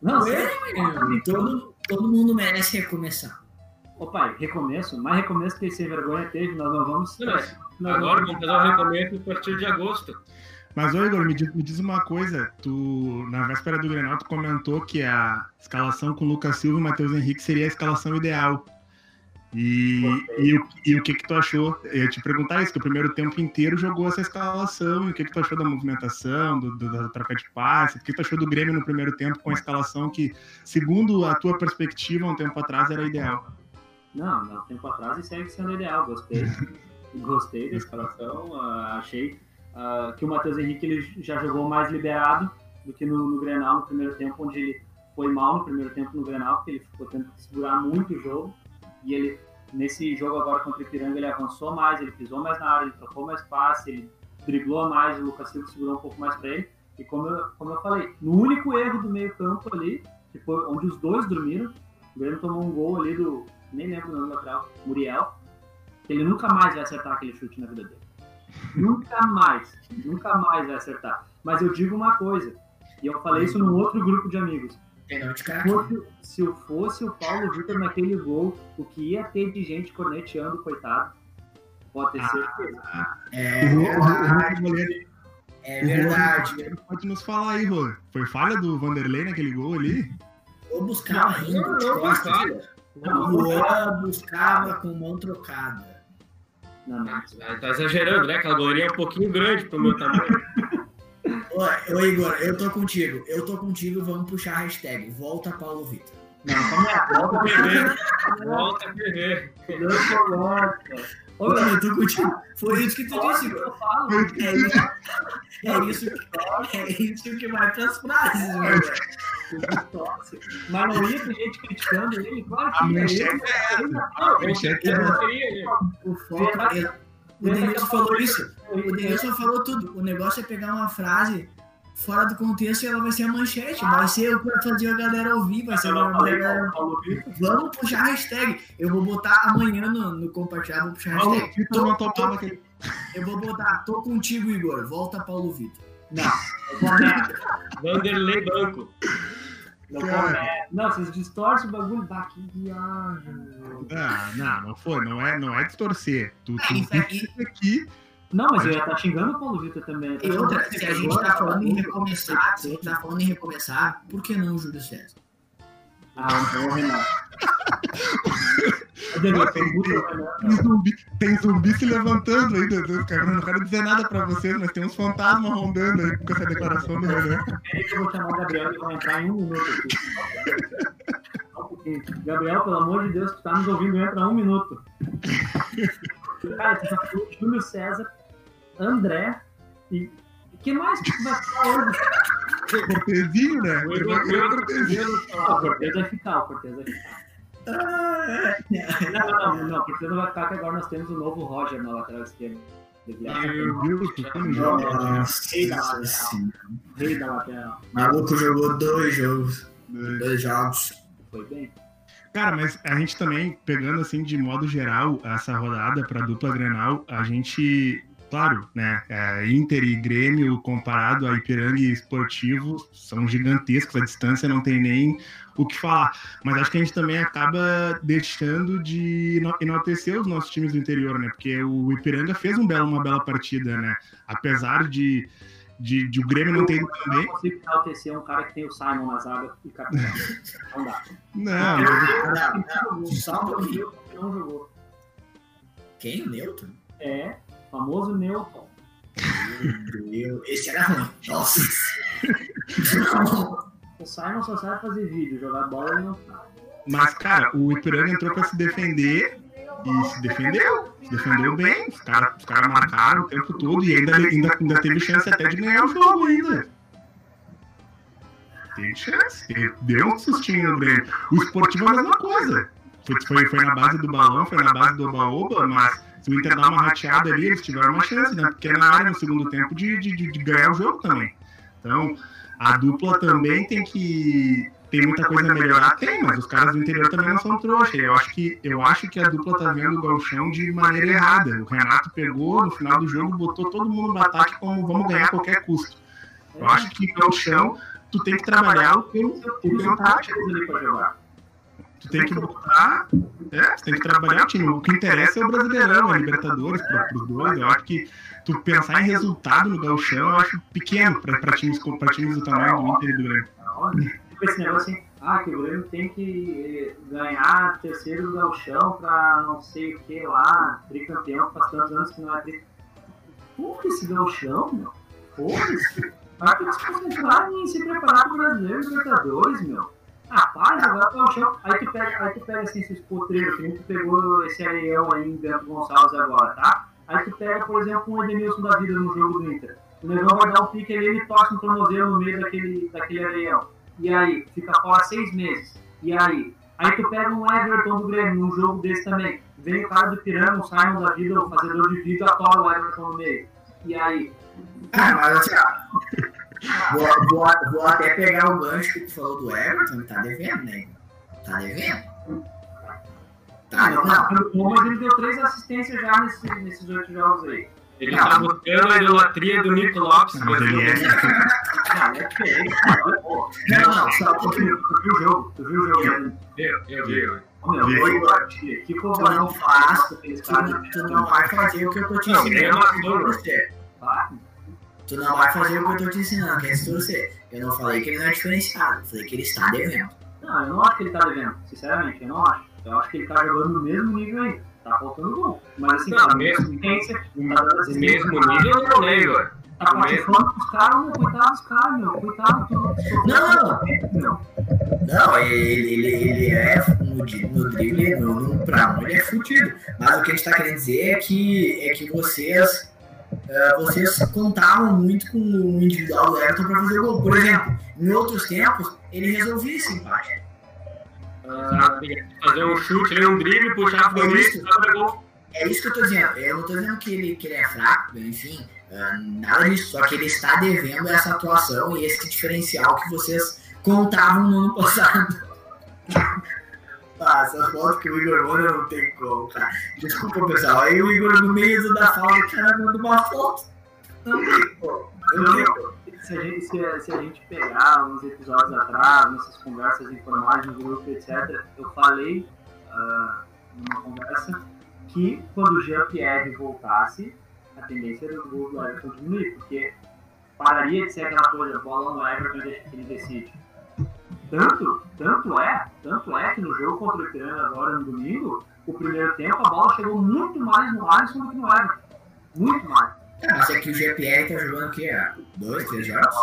Speaker 3: Não, é, meu. Todo, todo mundo merece recomeçar.
Speaker 2: Ô pai, recomeço, mais recomeço que esse vergonha teve, nós não vamos. Não,
Speaker 4: nós agora vamos fazer um recomeço a partir de agosto.
Speaker 1: Mas, ô Igor, me diz, me diz, uma coisa. Tu, na véspera do Grenal, tu comentou que a escalação com Lucas Silva e Matheus Henrique seria a escalação ideal. E, e, e, o que que tu achou? Eu ia te perguntar isso, que o primeiro tempo inteiro jogou essa escalação, e o que que tu achou da movimentação, do, do, da troca de passe, o que tu achou do Grêmio no primeiro tempo com a escalação que, segundo a tua perspectiva, um tempo atrás era ideal?
Speaker 2: Não, não, tempo atrás e segue sendo ideal. Gostei. Gostei da escalação. Uh, achei uh, que o Matheus Henrique ele já jogou mais liberado do que no, no Grenal no primeiro tempo, onde ele foi mal no primeiro tempo no Grenal, porque ele ficou tendo que segurar muito o jogo. E ele, nesse jogo agora contra o Ipiranga, ele avançou mais, ele pisou mais na área, ele trocou mais passe, ele driblou mais, o Lucas Silva segurou um pouco mais para ele. E como eu, como eu falei, no único erro do meio campo ali, que foi onde os dois dormiram, o Grêmio tomou um gol ali do, nem lembro o nome do lateral, Muriel, ele nunca mais vai acertar aquele chute na vida dele. nunca mais, nunca mais vai acertar. Mas eu digo uma coisa, e eu falei isso num outro grupo de amigos. Se, eu fosse o Paulo Vitor naquele gol, o que ia ter de gente corneteando, coitado. Pode ter certeza.
Speaker 3: É verdade. É verdade.
Speaker 1: Pode nos falar aí, Rô. Foi falha do Vanderlei naquele gol ali?
Speaker 3: Vou buscar ainda.
Speaker 4: Não,
Speaker 3: de
Speaker 4: não,
Speaker 3: costas. O buscava com mão trocada.
Speaker 2: Não, não.
Speaker 4: Ah, Tá exagerando, né? Aquela goleirinha é um pouquinho grande pro meu tamanho.
Speaker 3: Ô, ô, Igor, eu tô contigo. Eu tô contigo. Vamos puxar a hashtag. Volta Paulo Vitor.
Speaker 2: Não, calma aí.
Speaker 4: Volta PV. Volta a PV.
Speaker 2: Deus coloca. Meu,
Speaker 3: eu tô contigo. Foi isso que tu disse,
Speaker 2: eu falo.
Speaker 3: É isso, é isso, que, é isso que vai pras frases, meu.
Speaker 2: Mas não ia ter gente criticando ele, claro que
Speaker 1: A
Speaker 2: ia.
Speaker 1: manchete
Speaker 2: Ele-
Speaker 1: é essa.
Speaker 2: Não,
Speaker 1: A manchete é essa.
Speaker 4: não né?
Speaker 3: O foco é- O Denilson falou isso. O Denilson falou tudo. O negócio é pegar uma frase fora do contexto ela vai ser a manchete. Vai ser o que vai fazer a galera ouvir. Vai ser a
Speaker 2: não
Speaker 3: galera.
Speaker 2: Paulo.
Speaker 3: Vamos puxar a hashtag. Eu vou botar amanhã no, no compartilhar, vou puxar a
Speaker 1: Paulo
Speaker 3: hashtag.
Speaker 1: Vitor não tomava aquele.
Speaker 3: Eu vou botar, tô contigo, Igor. Volta Paulo Vitor.
Speaker 2: Não.
Speaker 4: Vanderlei Banco.
Speaker 2: Não, começo. não, vocês distorcem o bagulho. Bah, que viagem, meu.
Speaker 1: Ah, não, não foi. Não é, não é distorcer. Tu, tu
Speaker 3: É, isso aqui.
Speaker 2: Não, mas eu ia estar xingando o Paulo Vitor também.
Speaker 3: E outra, se a gente tá falando em recomeçar, se a gente tá falando em recomeçar, por que não o Júlio César?
Speaker 2: Ah, então o Renato. Renato.
Speaker 1: Tem zumbi, tem zumbi se levantando aí, Deus, cara. Não quero dizer nada pra vocês, mas tem uns fantasmas rondando aí com essa declaração do Renan.
Speaker 2: Peraí que eu vou chamar o Gabriel e vai entrar em um minuto aqui. Gabriel, pelo amor de Deus, que tá nos ouvindo, entra um minuto. Cara, tu já falou Júlio César, André e. O que mais que vai falar hoje?
Speaker 1: Cortezinho, né?
Speaker 4: Igor-
Speaker 1: vai
Speaker 4: o
Speaker 1: cortezinho.
Speaker 2: Ah, o Cortez vai ficar, o Cortez vai ficar. Não, não, não, não, o Cortez não vai ficar, que agora nós temos o novo Roger na lateral esquerda. Guilherme.
Speaker 1: Viu? Tu tá no jogo.
Speaker 3: Nossa senhora.
Speaker 2: Rei da lateral.
Speaker 3: O maluco jogou dois jogos. Dois jogos.
Speaker 2: Foi bem?
Speaker 1: Cara, mas a gente também, pegando assim de modo geral essa rodada para dupla Grenal, a gente, claro, né, é, Inter e Grêmio comparado a Ipiranga e Esportivo são gigantescos, a distância não tem nem o que falar. Mas acho que a gente também acaba deixando de enaltecer os nossos times do interior, né? Porque o Ipiranga fez um belo, uma bela partida, né? Apesar de, de, de o Grêmio não ter ido tão
Speaker 2: Eu não consigo enaltecer um cara que tem o Simon na zaga e capitão. Não dá.
Speaker 1: Não,
Speaker 3: Não, não, um pouquinho.
Speaker 2: Não jogou.
Speaker 3: Quem? O Newton?
Speaker 2: É, famoso Newton.
Speaker 3: Meu Deus. Esse era ruim. Nossa.
Speaker 2: O Simon só sabe fazer vídeo, jogar bola ele não sabe.
Speaker 1: Mas, cara, o Ipiranga entrou pra se defender e se defendeu. Se defendeu bem. Os caras os cara marcaram o tempo todo e ainda, ainda, ainda teve chance até de ganhar o jogo ainda. Teve chance. Deu um sustinho no Grêmio. O esportivo é a mesma coisa. Foi, foi, foi na base do balão, foi na base do oba-oba, mas se o Inter dar uma rateada ali, eles tiveram uma chance, né? Porque é na área no segundo tempo de, de, de- ganhar o jogo também. Então, a dupla também tem que. Tem muita coisa a melhorar? Tem, mas os caras do interior também não são trouxa. Eu acho que, eu acho que a dupla tá vendo o Galchão de maneira errada. O Renato pegou no final do jogo, botou todo mundo no ataque como vamos ganhar a qualquer custo. Eu acho que Galchão, tu tem que trabalhar o teu, o teu tático.
Speaker 2: ali pra jogar.
Speaker 1: Tu tem que botar. É, tu tem que trabalhar o time. O que interessa é o Brasileirão, a Libertadores, para os dois. Eu acho que tu pensar em resultado no Galchão, eu acho pequeno para times, com- pra times do tamanho do Inter e do Grêmio.
Speaker 2: Tipo esse negócio assim, ah, que o Grêmio tem que eh, ganhar terceiro do Galchão pra não sei o que lá, tricampeão, faz tantos anos que não é tri. Porra, esse Galchão, meu. Foda-se. Vai ter que se concentrar em se preparar pro Brasileiro e Libertadores, meu. Para jogar pro Galchão. Aí tu pega, aí tu pega assim, esses potreiros, que tu pegou esse areião aí em Bento Gonçalves agora, tá? Aí tu pega, por exemplo, um Edenilson da vida no jogo do Inter. O negão vai dar um pique ali, ele toca um tornozelo no meio daquele, daquele areião. E aí, fica fora seis meses. E aí? Aí tu pega um Everton do Grêmio num jogo desse também. Vem o cara do Piranga, o Simon da vida, o fazedor de vídeo, atola o Everton no meio. E aí?
Speaker 3: Ah, mas assim. Vou, vou, vou até pegar o gancho que tu falou do Everton, tá devendo, né? Tá devendo? Tá, não, não.
Speaker 2: Bom, mas ele deu três assistências já nesses, nesses oito jogos aí.
Speaker 4: Ele tá buscando a idolatria do Nico Lopes.
Speaker 1: Mas ele é.
Speaker 2: Não, é diferente.
Speaker 3: Não, não, só
Speaker 2: Tu viu tu viu o jogo? Tu viu o jogo?
Speaker 4: Eu, eu vi. eu-
Speaker 2: Meu,
Speaker 1: Vê.
Speaker 2: eu bati aqui com
Speaker 3: Tu não faz, tu, não vai fazer o que eu tô te
Speaker 4: Não,
Speaker 3: ensinando.
Speaker 4: é uma
Speaker 3: que é
Speaker 4: coisa.
Speaker 3: Tu não vai fazer o que eu tô te ensinando, que é se torcer. Eu não falei que ele não é diferenciado, eu falei que ele está devendo.
Speaker 2: Não, eu não acho que ele tá devendo, sinceramente, eu não acho. Eu acho que ele tá jogando no mesmo nível aí. Tá faltando gol. Mas assim,
Speaker 4: Não,
Speaker 2: tá
Speaker 4: mesmo-
Speaker 2: tá
Speaker 4: mesmo nível eu não lembro.
Speaker 2: Tá participando dos caras, meu, coitado dos caras, meu. Coitado do.
Speaker 3: Não.
Speaker 2: Meu.
Speaker 3: Não, ele, ele, ele é no, no drible, no, no pra ele é fudido. Mas o que a gente tá querendo dizer é que, é que vocês, eh, vocês contavam muito com o individual do Everton pra fazer gol. Por exemplo, em outros tempos, ele resolvia esse empate.
Speaker 2: Ah,
Speaker 4: Fazer um chute, ali, um drible, puxar pro meio,
Speaker 3: Isso.
Speaker 4: fazer gol.
Speaker 3: É isso que eu tô dizendo. Eu não tô dizendo que ele, que ele é fraco, enfim, ah, nada disso. Só que ele está devendo essa atuação e esse diferencial que vocês contavam no ano passado. Ah, essa foto que o Igor manda não tem como, cara. Desculpa, pessoal. Aí o Igor, no meio da fala, o cara manda uma foto.
Speaker 2: Se, a gente, se, se a gente pegar uns episódios atrás, nossas conversas informais no grupo, etc., eu falei ah, numa conversa que quando o Jean-Pierre voltasse, a tendência era o gol do Everton diminuir, porque pararia de ser aquela coisa, bola no Everton e ele decide. Tanto, tanto é, tanto é que no jogo contra o Ipiranga agora no domingo, o primeiro tempo a bola chegou muito mais no Alisson do que no Everton. Muito mais.
Speaker 3: É, mas é que o GPR tá jogando o quê? Dois, três jogos?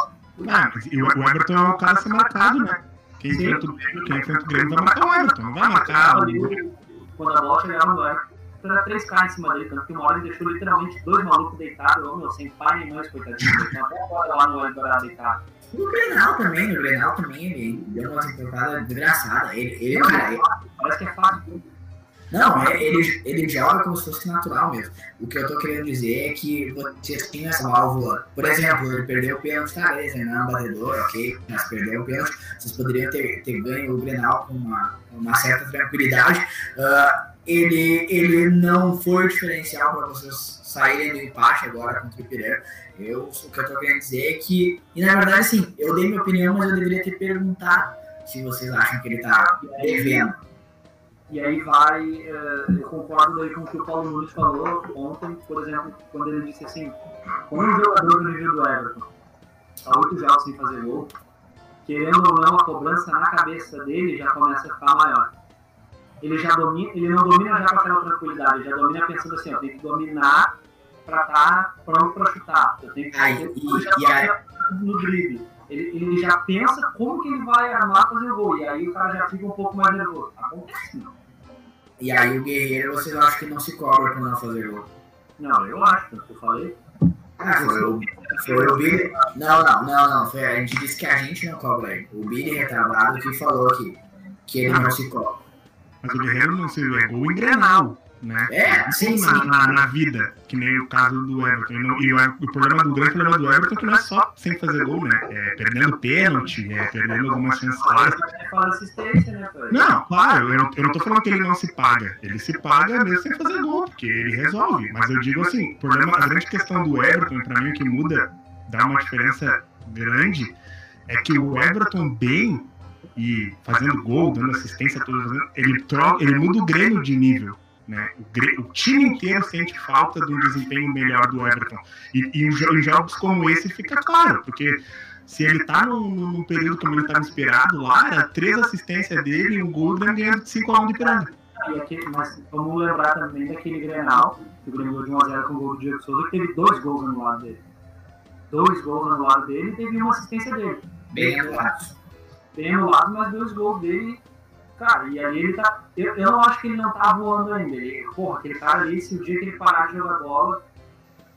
Speaker 1: Ah, e o Everton é o cara a ser marcado, né? Quem enfrenta o Grêmio, quem enfrenta o Grêmio vai marcar o Everton, não vai marcar o...
Speaker 2: Quando a bola chegava no Everton, era 3K em cima dele, tanto que uma hora ele deixou literalmente dois malucos deitados, meu, sem pai nem mãe, coitadinho, então até agora lá no Everton deitado.
Speaker 3: No Grenal também, no Grenal também, ele deu uma temporada desgraçada. Ele, ele, cara, ele-
Speaker 2: Parece que é fácil.
Speaker 3: não, é- ele, ele joga como se fosse natural mesmo. O que eu tô querendo dizer é que vocês tinham essa válvula. Por exemplo, ele perdeu o pênalti, tá, ele não é um batedor, ok, mas perdeu o pênalti. Vocês poderiam ter, ter ganho o Grenal com uma, uma certa tranquilidade. Ah, ele, ele não foi diferencial para vocês saírem do empate agora contra o Ipiranga. Eu, o que eu tô querendo dizer é que, e na verdade, assim, eu dei minha opinião, mas eu deveria ter perguntado se vocês acham que ele tá devendo.
Speaker 2: E aí vai, eh, eu concordo daí com o que o Paulo Nunes falou ontem, por exemplo, quando ele disse assim, quando um jogador do nível do Everton tá oito jogos sem fazer gol, querendo ou não, a cobrança na cabeça dele já começa a ficar maior. Ele já domina, ele não domina já com aquela tranquilidade, ele já domina pensando assim, eu tenho que dominar pra estar pronto pra chutar. Eu tenho que
Speaker 3: Aí,
Speaker 2: fazer
Speaker 3: e-
Speaker 2: já
Speaker 3: e aí-
Speaker 2: no drible. Ele, ele já pensa como que ele vai armar fazer o gol. E aí o cara já fica um pouco mais nervoso. Acontece, não.
Speaker 3: E aí o Guerreiro, vocês acham que não se cobra por não fazer gol?
Speaker 2: Não, eu acho, que eu falei.
Speaker 3: Ah, foi o, foi o Billy. Não, não, não, não. Foi, a gente disse que a gente não cobra ele. O Billy retardado que falou aqui que ele não se cobra.
Speaker 1: Mas o Guerreiro não se é gol em Grenal, né?
Speaker 3: É, sim,
Speaker 1: na,
Speaker 3: sim.
Speaker 1: na, na vida, que nem o caso do Everton. E, não- e o, o problema do grande problema do Everton é que não é só sem fazer gol, né? É perdendo pênalti, é perdendo algumas chances claras.
Speaker 2: É né, cara?
Speaker 1: Não, claro, eu não, eu não tô falando que ele não se paga. Ele se paga mesmo sem fazer gol, porque ele resolve. Mas eu digo assim, o problema, a grande questão do Everton, pra mim, o que muda, dá uma diferença grande, é que o Everton bem e fazendo gol, dando assistência, ele, troca, ele muda o Grêmio de nível. Né? O, o time inteiro sente falta de um desempenho melhor do Everton. E, e em, em jogos como esse fica claro, porque se ele tá num, num período como ele estava inspirado lá, era três assistências dele e um gol, ganhando de 5x1 de Ipiranga.
Speaker 2: E aquele, mas vamos lembrar também daquele Grenal, que o Grêmio ganhou de 1x0 com o gol do Diego Souza, que teve dois gols anulados dele. Dois gols anulados dele e teve uma assistência dele.
Speaker 3: Bem anulado.
Speaker 2: Bem anulado, mas dois gols dele. Cara, e aí ele tá. Eu, eu não acho que ele não tá voando ainda. Ele, porra, aquele cara ali, se o dia que ele parar de jogar bola.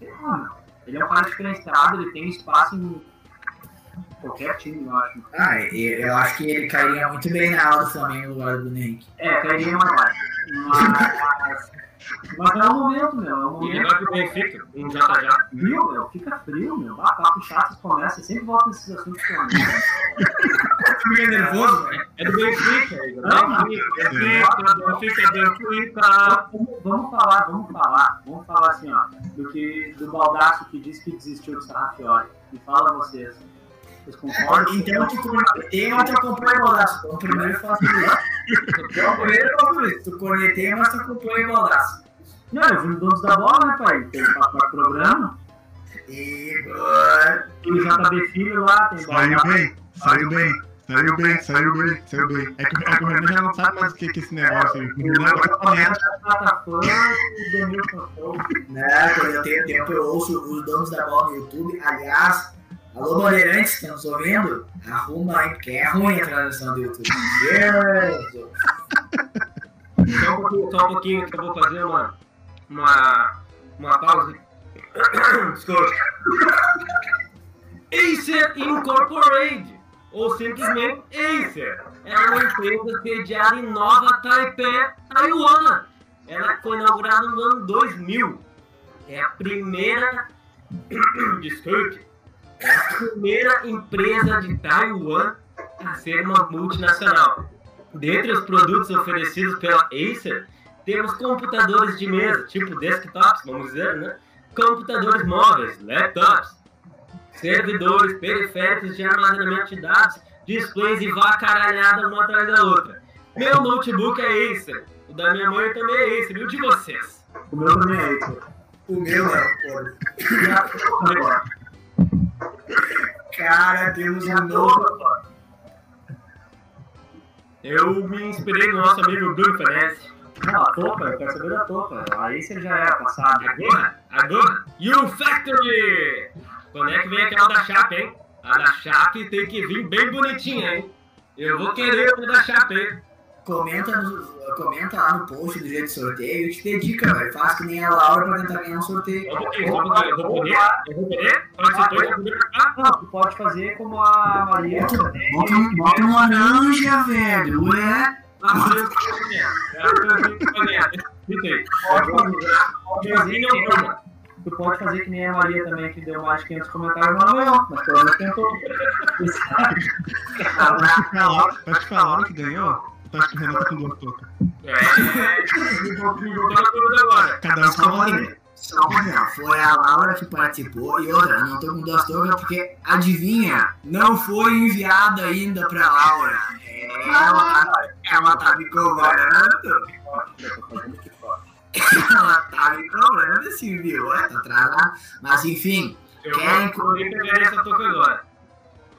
Speaker 2: Ele, mano, ele é um cara diferenciado, ele tem espaço em qualquer time, eu acho.
Speaker 3: Ah, e- eu acho que ele cairia muito bem na aula do Flamengo no lugar do Henrique.
Speaker 2: É, cairia mais baixo. Mas. Mas é o momento, meu. É o
Speaker 4: E ele
Speaker 2: momento.
Speaker 4: vai pro Benfica, um já tá já.
Speaker 2: Frio, meu, fica frio, meu. Ah, papo chato começa, sempre volta nesses assuntos com amigo.
Speaker 3: Fica nervoso, velho.
Speaker 4: É do Benfica, Igor.
Speaker 2: Não,
Speaker 4: Benfica, Benfica, Benfica, Benfica.
Speaker 2: Vamos, vamos falar, vamos falar, vamos falar assim, ó, do que do baldaço que disse que desistiu do Sarrafiori. Me fala vocês. Vocês concordam?
Speaker 3: Então, tu corneteia, mas tu acompanha o baldaço. Então, primeiro eu faço isso. Então, primeiro faço isso. Tu corneteia, mas tu acompanha o baldaço.
Speaker 2: Não, eu vi os donos da bola, né, pai? Tem o programa.
Speaker 3: Igor.
Speaker 2: Tem o JB Filho lá, tem
Speaker 1: Saiu bem, saiu bem, saiu bem, saiu bem, saiu bem. É que, é que o Renan já não sabe mais o que que é esse negócio aí. O Renan agora comenta.
Speaker 2: Batafã e Denilson Show.
Speaker 3: Né, quando eu tenho tempo, eu ouço os donos da bola no YouTube. Aliás, alô, Bandeirantes, estão nos ouvindo? Arruma aí, porque é ruim a transmissão do YouTube. Jesus.
Speaker 4: Só um pouquinho, só um pouquinho que eu vou fazer uma, uma, uma pausa. Desculpa. Acer Incorporated, ou simplesmente Acer, é uma empresa sediada em Nova Taipei, Taiwan. Ela foi inaugurada no ano 2000. É a primeira. Desculpe. É a primeira empresa de Taiwan a ser uma multinacional. Dentre os produtos oferecidos pela Acer, temos computadores de mesa, tipo desktops, vamos dizer, né? Computadores móveis, laptops, servidores, periféricos de armazenamento de dados, displays e vacaralhada uma atrás da outra. Meu notebook é Acer, o da minha mãe também é Acer, e o de vocês?
Speaker 2: O meu também é isso.
Speaker 3: O meu não, pô. Cara, temos um novo.
Speaker 4: Eu me inspirei no nosso amigo Bruno.
Speaker 2: Não, a topa, eu quero saber da topa. Aí você já é passado.
Speaker 4: Agora, agora, You Factory! Quando é que vem aquela da Chape, hein? A da Chape tem que vir bem bonitinha, hein? Eu vou querer uma da Chape, hein?
Speaker 3: Comenta, no, comenta lá no post do jeito de sorteio. Eu te dei dica, velho. Faz que nem a Laura pra tentar ganhar um sorteio.
Speaker 4: Eu vou poder? Eu vou poder? Participou, eu vou participar?
Speaker 2: Não, tu pode fazer como a Maria.
Speaker 3: Bota, um- bota um laranja, velho. Ué?
Speaker 4: Ah, foi eu que vou ganhar. Era o que eu vou ganhar. Gritei.
Speaker 2: Pode fazer. Pode fazer
Speaker 4: Sozinho
Speaker 2: que
Speaker 4: eu
Speaker 2: nem
Speaker 4: vou.
Speaker 2: a- Tu pode fazer que nem a Maria também, que deu mais de 500 comentários, mas não ganhou. Mas pelo menos tentou.
Speaker 1: Pra te falar, te falar que tu acha que o tá com duas tocas.
Speaker 4: É.
Speaker 1: Cada um uma.
Speaker 3: pouquinho. Só um pouquinho. Foi a Laura que participou e outra, eu não tô com duas toucas porque, adivinha, não foi enviada ainda pra Laura. É, Ela, tá- ela tá me cobrando. Ela tá me cobrando. É, tá. Mas enfim,
Speaker 4: Eu
Speaker 3: Querem-
Speaker 4: vou nem pegar essa toca agora.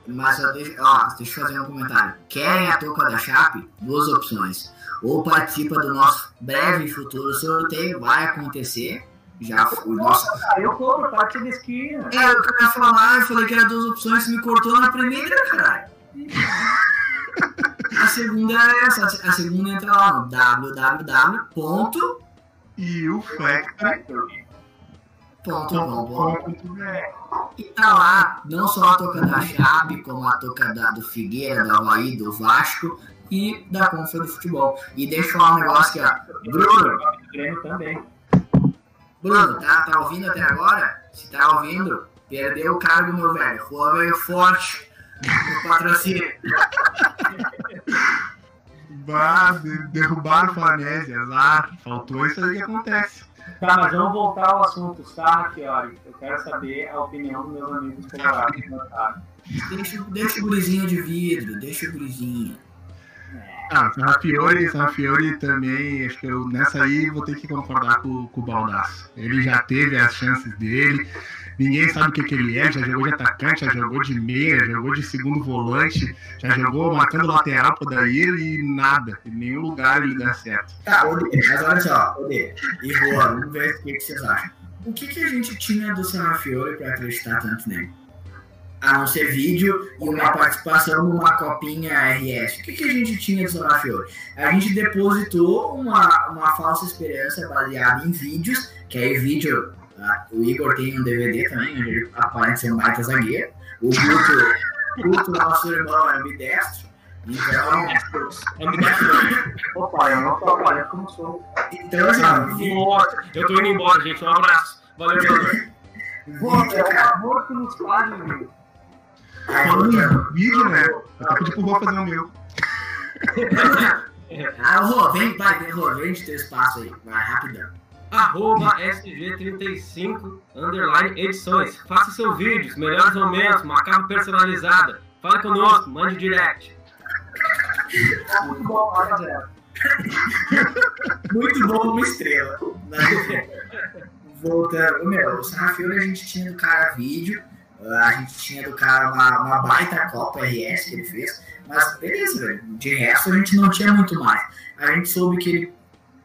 Speaker 3: Mas só deixa, ó, deixa eu fazer um comentário. Querem a touca da Chape? Duas opções. Ou participa do nosso breve e futuro sorteio, vai acontecer. Já foi. Nossa.
Speaker 2: Aí eu compro, parte da esquina.
Speaker 3: É, eu queria falar, eu falei que era duas opções, você me cortou na primeira, caralho. A segunda é essa, a segunda entra lá no www.com.br
Speaker 1: O Factory.
Speaker 3: E tá lá, não só a toca da Chape, como a toca da, do Figueira, do Havaí, do Vasco e da Confa de Futebol. E deixa eu falar um negócio aqui, ó. Bruno,
Speaker 2: também.
Speaker 3: Bruno, tá, tá ouvindo até agora? Se tá ouvindo, perdeu o cargo, meu velho. Rua veio forte no patrocínio.
Speaker 1: Bah, de- derrubaram o Flanésia, azar. Faltou isso aí que acontece.
Speaker 2: Tá, mas vamos voltar ao assunto, tá, Chiori? Eu quero saber a opinião dos meus amigos colorados. Tá?
Speaker 3: Deixa, deixa o gurizinho de vidro, deixa o gurizinho.
Speaker 1: Ah, Sarrafiori, Sarrafiori também, acho que eu nessa aí vou ter que concordar com, com o Baldaço. Ele já teve as chances dele, ninguém sabe o que, que ele é, já jogou de atacante, já jogou de meia, já jogou de segundo volante, já jogou marcando lateral pro Daír e nada, em nenhum lugar ele dá certo.
Speaker 3: Tá, Odê, mas olha só, Odê e Juan, vamos ver o que, que vocês acham. O que, que a gente tinha do Sanafiore pra acreditar tanto nele? A não ser vídeo e uma participação numa copinha RS. O que, que a gente tinha do Sanafiore? A gente depositou uma, uma falsa esperança baseada em vídeos, que aí vídeo, o Igor tem um DVD também, onde ele aparece ser um baita zagueiro. O Guto, Guto, nosso irmão, é ambidestro. Então,
Speaker 2: Opa, eu não tô atrapalhando como sou.
Speaker 3: então assim,
Speaker 4: eu tô indo embora, gente. Um abraço. Valeu, valeu.
Speaker 2: Pô, é o amor que nos faz, amigo.
Speaker 1: Falando em vídeo, né? Eu até pedi pro Rô fazer o meu.
Speaker 3: Ah, Rô, vem, vai, vem, Rô, vem de teu espaço aí. Vai, rapidão.
Speaker 4: Arroba SG35 underline edições. Faça seus vídeos, melhores momentos, uma capa personalizada. Fale conosco, mande direct.
Speaker 2: Muito bom, rapaziada.
Speaker 3: Muito bom, uma estrela. Voltando, meu, o Sarrafiore a gente tinha do cara vídeo, a gente tinha do cara uma, uma baita Copa RS que ele fez, mas beleza, velho. De resto a gente não tinha muito mais. A gente soube que ele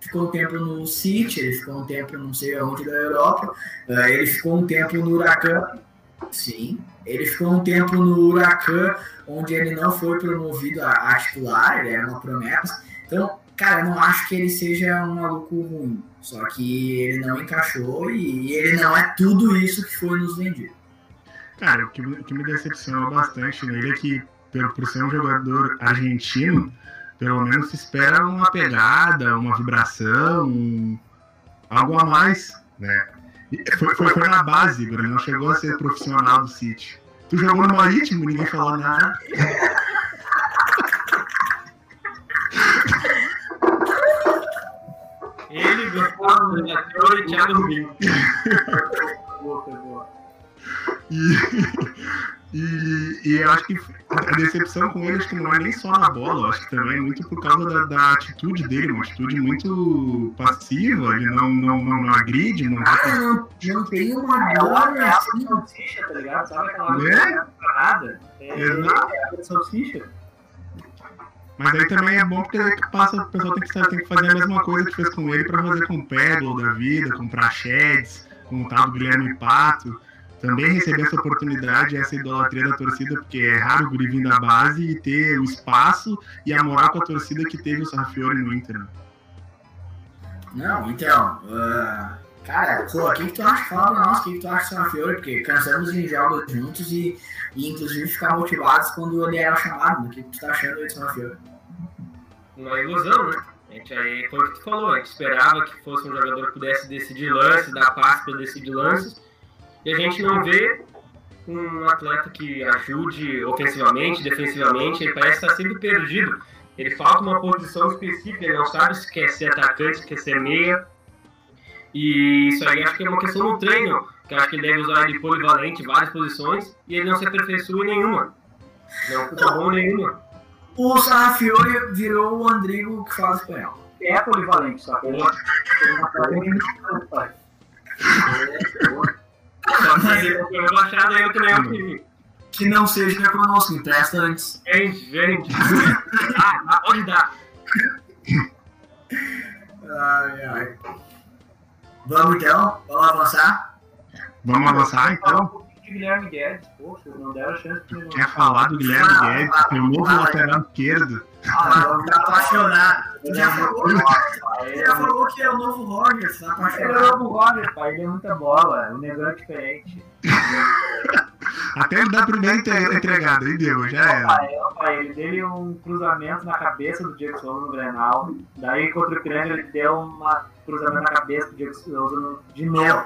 Speaker 3: ficou um tempo no City, ele ficou um tempo não sei onde da Europa, ele ficou um tempo no Huracan, sim, ele ficou um tempo no Huracan, onde ele não foi promovido a, a titular, ele era uma promessa. Então, cara, não acho que ele seja um maluco ruim. Só que ele não encaixou e ele não é tudo isso que foi nos vendido.
Speaker 1: Cara, o que, que me decepcionou bastante nele é que, por, por ser um jogador argentino, pelo menos se espera uma pegada, uma vibração, um, algo a mais, né? Foi, foi, foi, na base, Bruno, não chegou a ser profissional do City. Tu jogou no Marítimo, ninguém falou nada.
Speaker 4: Ele, Gustavo, Neto e Thiago Rubinho.
Speaker 2: Boa, boa.
Speaker 1: E, e, e eu acho que a decepção com ele acho que não é nem só na bola, acho que também é muito por causa da, da atitude dele, uma atitude muito passiva, ele não, não, não, não agride, não
Speaker 3: Ah, não, não tem uma bola
Speaker 2: É
Speaker 3: assim.
Speaker 2: salsicha, tá ligado? Sabe aquela
Speaker 1: Né?
Speaker 2: parada? É,
Speaker 1: Exato.
Speaker 2: é a salsicha.
Speaker 1: Mas aí também é bom porque passa, o pessoal tem que, tem que fazer a mesma coisa que fez com ele para fazer com o Peglo da vida, com o Prachedes, com o tal Guilherme Pato. Também receber essa oportunidade, essa idolatria da torcida, porque é raro o guri vir da base e ter o espaço e a moral com a torcida que teve o Sarrafiore no Inter. né?
Speaker 3: Não, então, ah, cara, pô, o que, que tu acha? Fala pra nós o que, que tu acha do Sanfiore, porque cansamos em jogos juntos e, e inclusive ficar motivados quando ele era chamado. O que, que tu tá achando aí do Sanfiore?
Speaker 4: Uma ilusão, né? A gente aí foi o que tu falou, a gente esperava que fosse um jogador que pudesse decidir lances, dar passe para decidir lances, e a gente não vê um atleta que ajude ofensivamente, defensivamente, ele parece estar sempre perdido. Ele falta uma posição específica, ele não sabe se quer ser atacante, se quer ser meia. E isso aí acho que é uma questão do treino, que eu acho que ele deve usar de polivalente em várias posições, e ele não se aperfeiçoa em nenhuma. Não fica bom em nenhuma.
Speaker 3: O Sanfiore virou o Andrigo que fala espanhol.
Speaker 2: É polivalente, que ele ele não tá bem no pai.
Speaker 4: Mas ele foi rebaixado aí eu também é o time.
Speaker 3: Que não seja conosco, empresta antes.
Speaker 4: Gente, gente. Ah, pode dar.
Speaker 3: Ai, ai. Vamos então? Vamos avançar?
Speaker 1: Vamos avançar então?
Speaker 2: De Guilherme Guedes, poxa, não deram chance de.
Speaker 1: Quer falar do Guilherme Guedes, que é o novo lateral esquerdo?
Speaker 3: Ah, tá apaixonado. Tu já falou,
Speaker 2: Ele
Speaker 3: tu já falou que é o novo Roger, tá
Speaker 2: é
Speaker 3: apaixonado.
Speaker 2: o Roger, pai, ele é muita bola, o negão é diferente.
Speaker 1: Até ele dar a primeira entre- entregada, aí deu, já era.
Speaker 2: Pai, ó, pai, ele deu um cruzamento na cabeça do Diego Souza no Grenal, daí contra o Grêmio ele deu um cruzamento na cabeça do Diego Souza de novo.